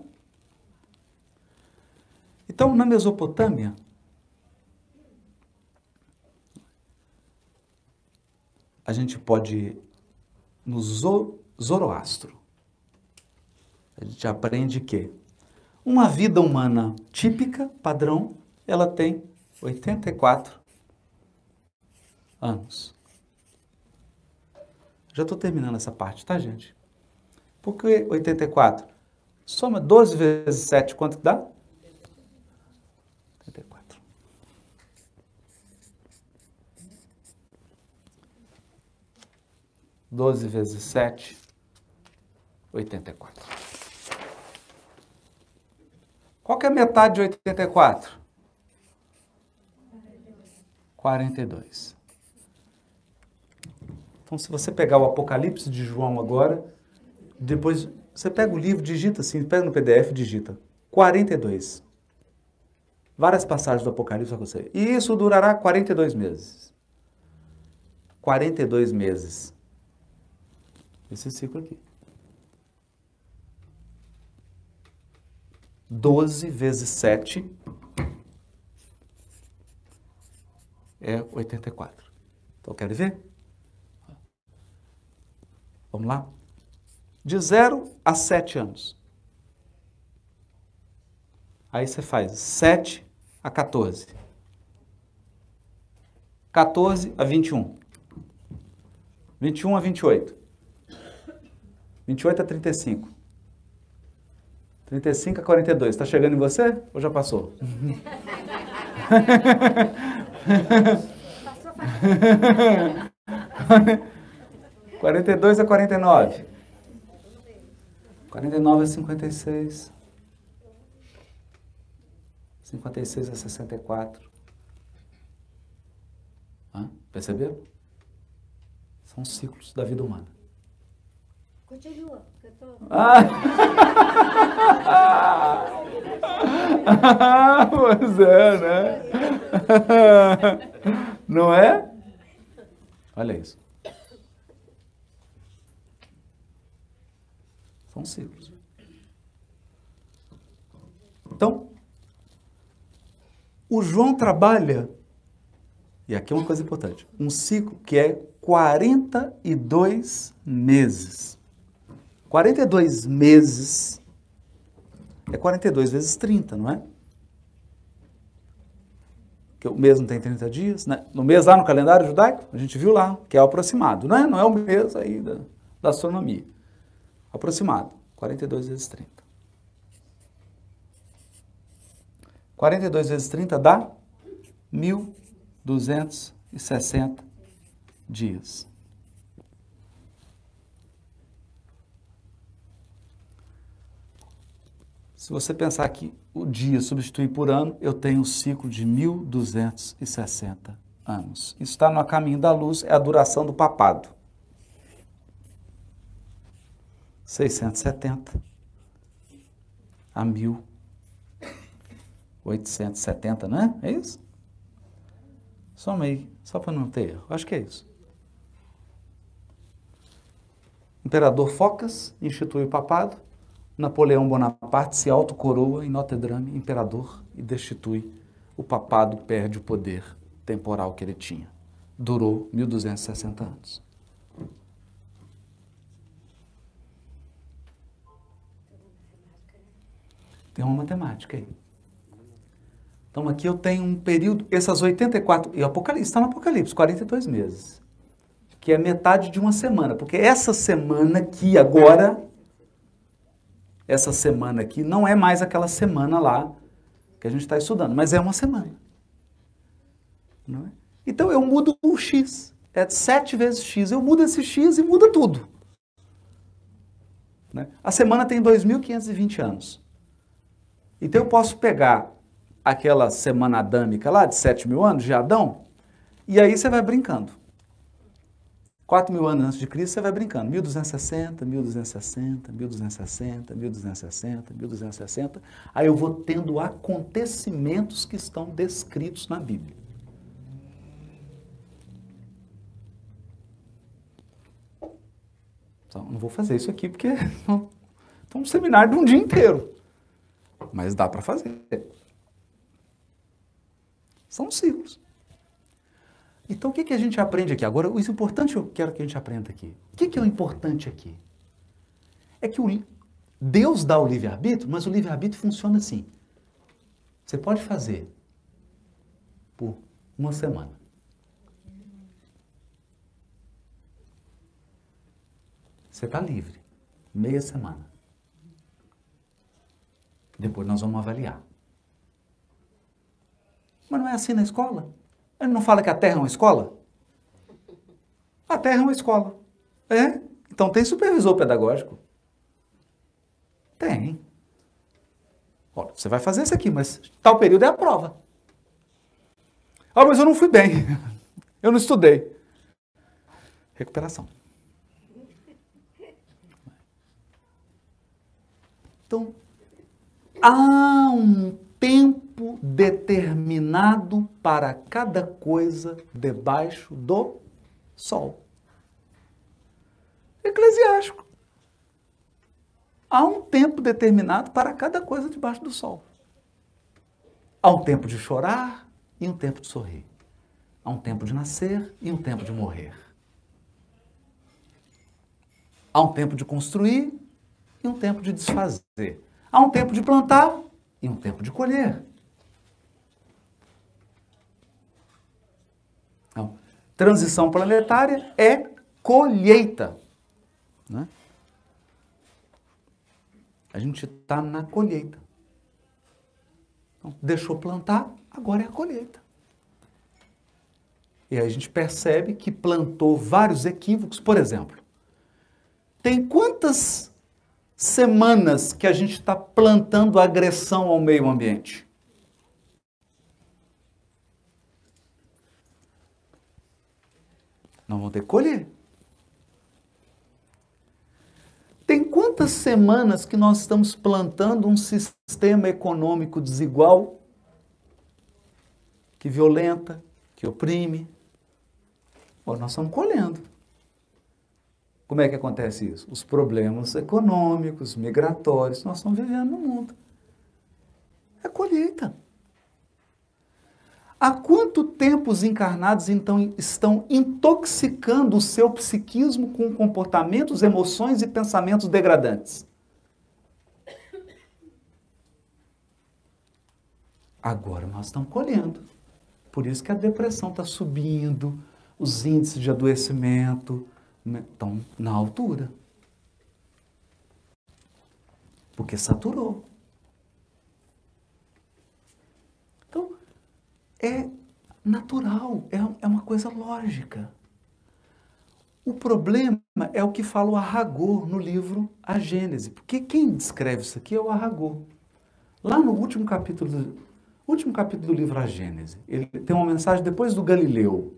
Então, na Mesopotâmia, a gente pode, nos Zoroastro. A gente aprende que uma vida humana típica, padrão, ela tem 84 anos. Já estou terminando essa parte, tá, gente? Por que 84? Soma 12 vezes 7, quanto que dá? 84. Doze vezes sete 84. Qual que é a metade de 84? 42. Então, se você pegar o Apocalipse de João agora, depois você pega o livro, digita assim, pega no PDF, digita 42. Várias passagens do Apocalipse para você. E isso durará 42 meses. 42 meses. Esse ciclo aqui. 12 vezes 7 é 84. Então, quer ver? Vamos lá? De 0 a 7 anos. Aí você faz 7 a 14. 14 a 21. 21 a 28. 28 a 35. 35 a 42. Está chegando em você ou já passou? Passou. 42 a 49. 49 a 56. 56 a 64. Hã? Perceberam? São ciclos da vida humana. Continua. Ah. pois é, né? Não é? Olha isso. São ciclos. Então, o João trabalha, e aqui é uma coisa importante, um ciclo que é 42 meses. 42 meses é 42 vezes 30, não é? Que o mês não tem 30 dias, né? No mês lá no calendário judaico, a gente viu lá, que é o aproximado, né? Não é o mês aí da, da astronomia. Aproximado, 42 vezes 30. 42 vezes 30 dá 1.260 dias. Se você pensar que o dia substitui por ano, eu tenho um ciclo de 1260 anos. Isso está no caminho da luz, é a duração do papado. 670 a 1870, né? É isso? Somei, só para não ter erro. Acho que é isso. Imperador Focas institui o papado. Napoleão Bonaparte se autocoroa em Notre Dame imperador e destitui o papado, perde o poder temporal que ele tinha. Durou 1260 anos. Tem uma matemática aí. Então aqui eu tenho um período, essas 84, e Apocalipse, está no Apocalipse, 42 meses, que é metade de uma semana, porque essa semana aqui agora essa semana aqui não é mais aquela semana lá que a gente está estudando, mas é uma semana. É? Então eu mudo o x. É 7 vezes x. Eu mudo esse x e muda tudo. Né? A semana tem 2.520 anos. Então eu posso pegar aquela semana adâmica lá de 7 mil anos de Adão, e aí você vai brincando. 4 mil anos antes de Cristo, você vai brincando. 1260, 1260, 1260, 1260, 1260. Aí eu vou tendo acontecimentos que estão descritos na Bíblia. Então, não vou fazer isso aqui porque é um seminário de um dia inteiro. Mas dá para fazer. São ciclos. Então, o que, que a gente aprende aqui? Agora, o importante eu quero que a gente aprenda aqui. O que, que é o importante aqui? É que o, Deus dá o livre-arbítrio, mas o livre-arbítrio funciona assim. Você pode fazer por uma semana. Você está livre. Meia semana. Depois nós vamos avaliar. Mas não é assim na escola? Ele não fala que a Terra é uma escola? A Terra é uma escola. É? Então tem supervisor pedagógico? Tem. Olha, você vai fazer isso aqui, mas tal período é a prova. Ah, mas eu não fui bem. Eu não estudei. Recuperação. Então, há um tempo determinado para cada coisa debaixo do sol. Eclesiástico. Há um tempo determinado para cada coisa debaixo do sol. Há um tempo de chorar e um tempo de sorrir. Há um tempo de nascer e um tempo de morrer. Há um tempo de construir e um tempo de desfazer. Há um tempo de plantar e um tempo de colher. Então, transição planetária é colheita. Né? A gente está na colheita. Então, deixou plantar, agora é a colheita. E aí a gente percebe que plantou vários equívocos. Por exemplo, tem quantas semanas que a gente está plantando agressão ao meio ambiente? Não vão ter que colher. Tem quantas semanas que nós estamos plantando um sistema econômico desigual, que violenta, que oprime? Bom, nós estamos colhendo. Como é que acontece isso? Os problemas econômicos, migratórios, nós estamos vivendo no mundo. É colheita. Há quanto tempo os encarnados então estão intoxicando o seu psiquismo com comportamentos, emoções e pensamentos degradantes? Agora nós estamos colhendo. Por isso que a depressão está subindo, os índices de adoecimento estão né, na altura. Porque saturou. Então, é natural, é, é uma coisa lógica. O problema é o que fala o Arragô no livro A Gênese, porque quem descreve isso aqui é o Arragô. Lá no último capítulo Último capítulo do livro A Gênese. Ele tem uma mensagem depois do Galileu.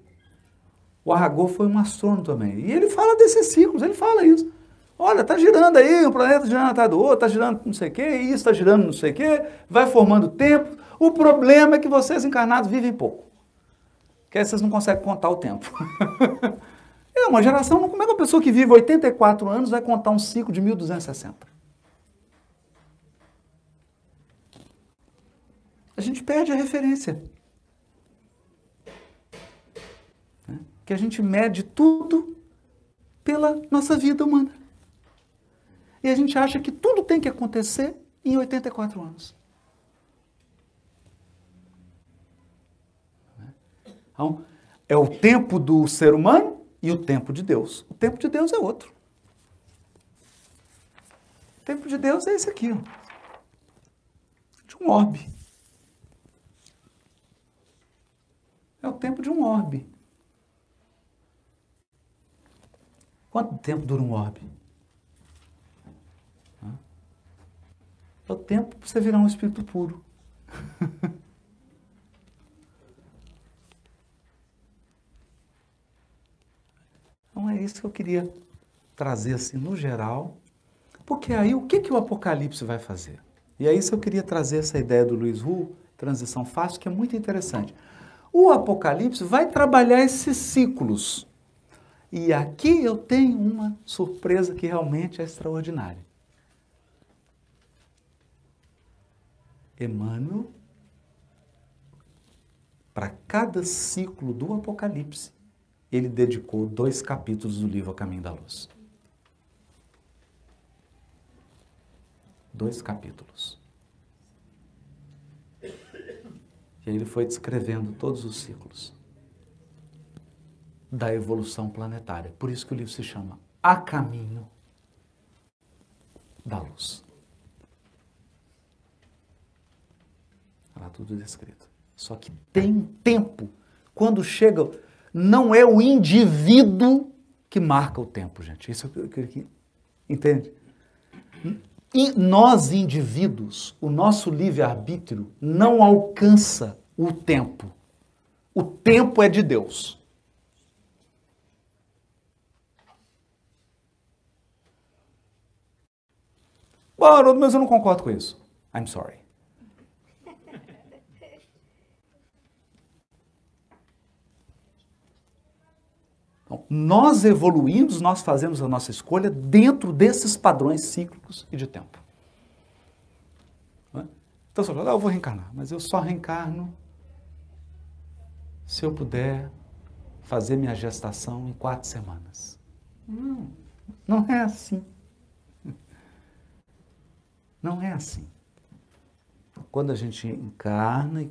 O Aragô foi um astrônomo também. E ele fala desses ciclos, ele fala isso. Olha, está girando aí, um planeta girando atrás do outro, está girando não sei o quê, isso está girando não sei o quê, vai formando tempo. O problema é que vocês encarnados vivem pouco. Que aí vocês não conseguem contar o tempo. é uma geração, como é que uma pessoa que vive 84 anos vai contar um ciclo de 1260? a gente perde a referência. Né? Que a gente mede tudo pela nossa vida humana. E a gente acha que tudo tem que acontecer em 84 anos. Então, é o tempo do ser humano e o tempo de Deus. O tempo de Deus é outro. O tempo de Deus é esse aqui, ó. de um orbe. É o tempo de um orbe. Quanto tempo dura um orbe? É o tempo para você virar um espírito puro. então é isso que eu queria trazer assim no geral. Porque aí o que, que o Apocalipse vai fazer? E é isso que eu queria trazer essa ideia do Luiz Hu, transição fácil, que é muito interessante. O Apocalipse vai trabalhar esses ciclos. E aqui eu tenho uma surpresa que realmente é extraordinária. Emmanuel, para cada ciclo do Apocalipse, ele dedicou dois capítulos do livro A Caminho da Luz. Dois capítulos. E ele foi descrevendo todos os ciclos da evolução planetária. Por isso que o livro se chama A Caminho da Luz. Está tudo descrito. Só que tem tempo. Quando chega, não é o indivíduo que marca o tempo, gente. Isso eu queria que. Entende? E nós, indivíduos, o nosso livre-arbítrio não alcança o tempo. O tempo é de Deus. Bom, Haroldo, mas eu não concordo com isso. I'm sorry. Então, nós evoluímos, nós fazemos a nossa escolha dentro desses padrões cíclicos e de tempo. Então você fala, ah, eu vou reencarnar, mas eu só reencarno se eu puder fazer minha gestação em quatro semanas. Não, não é assim. Não é assim. Quando a gente encarna,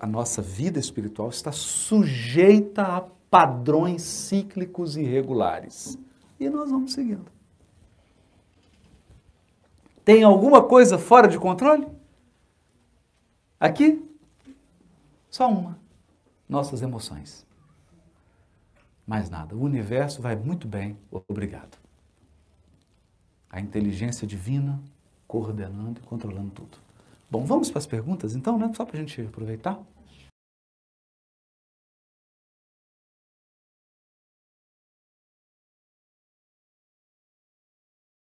a nossa vida espiritual está sujeita a padrões cíclicos e regulares. E nós vamos seguindo. Tem alguma coisa fora de controle? Aqui? Só uma: nossas emoções. Mais nada. O universo vai muito bem, obrigado. A inteligência divina coordenando e controlando tudo. Bom, vamos para as perguntas então, né? Só para a gente aproveitar.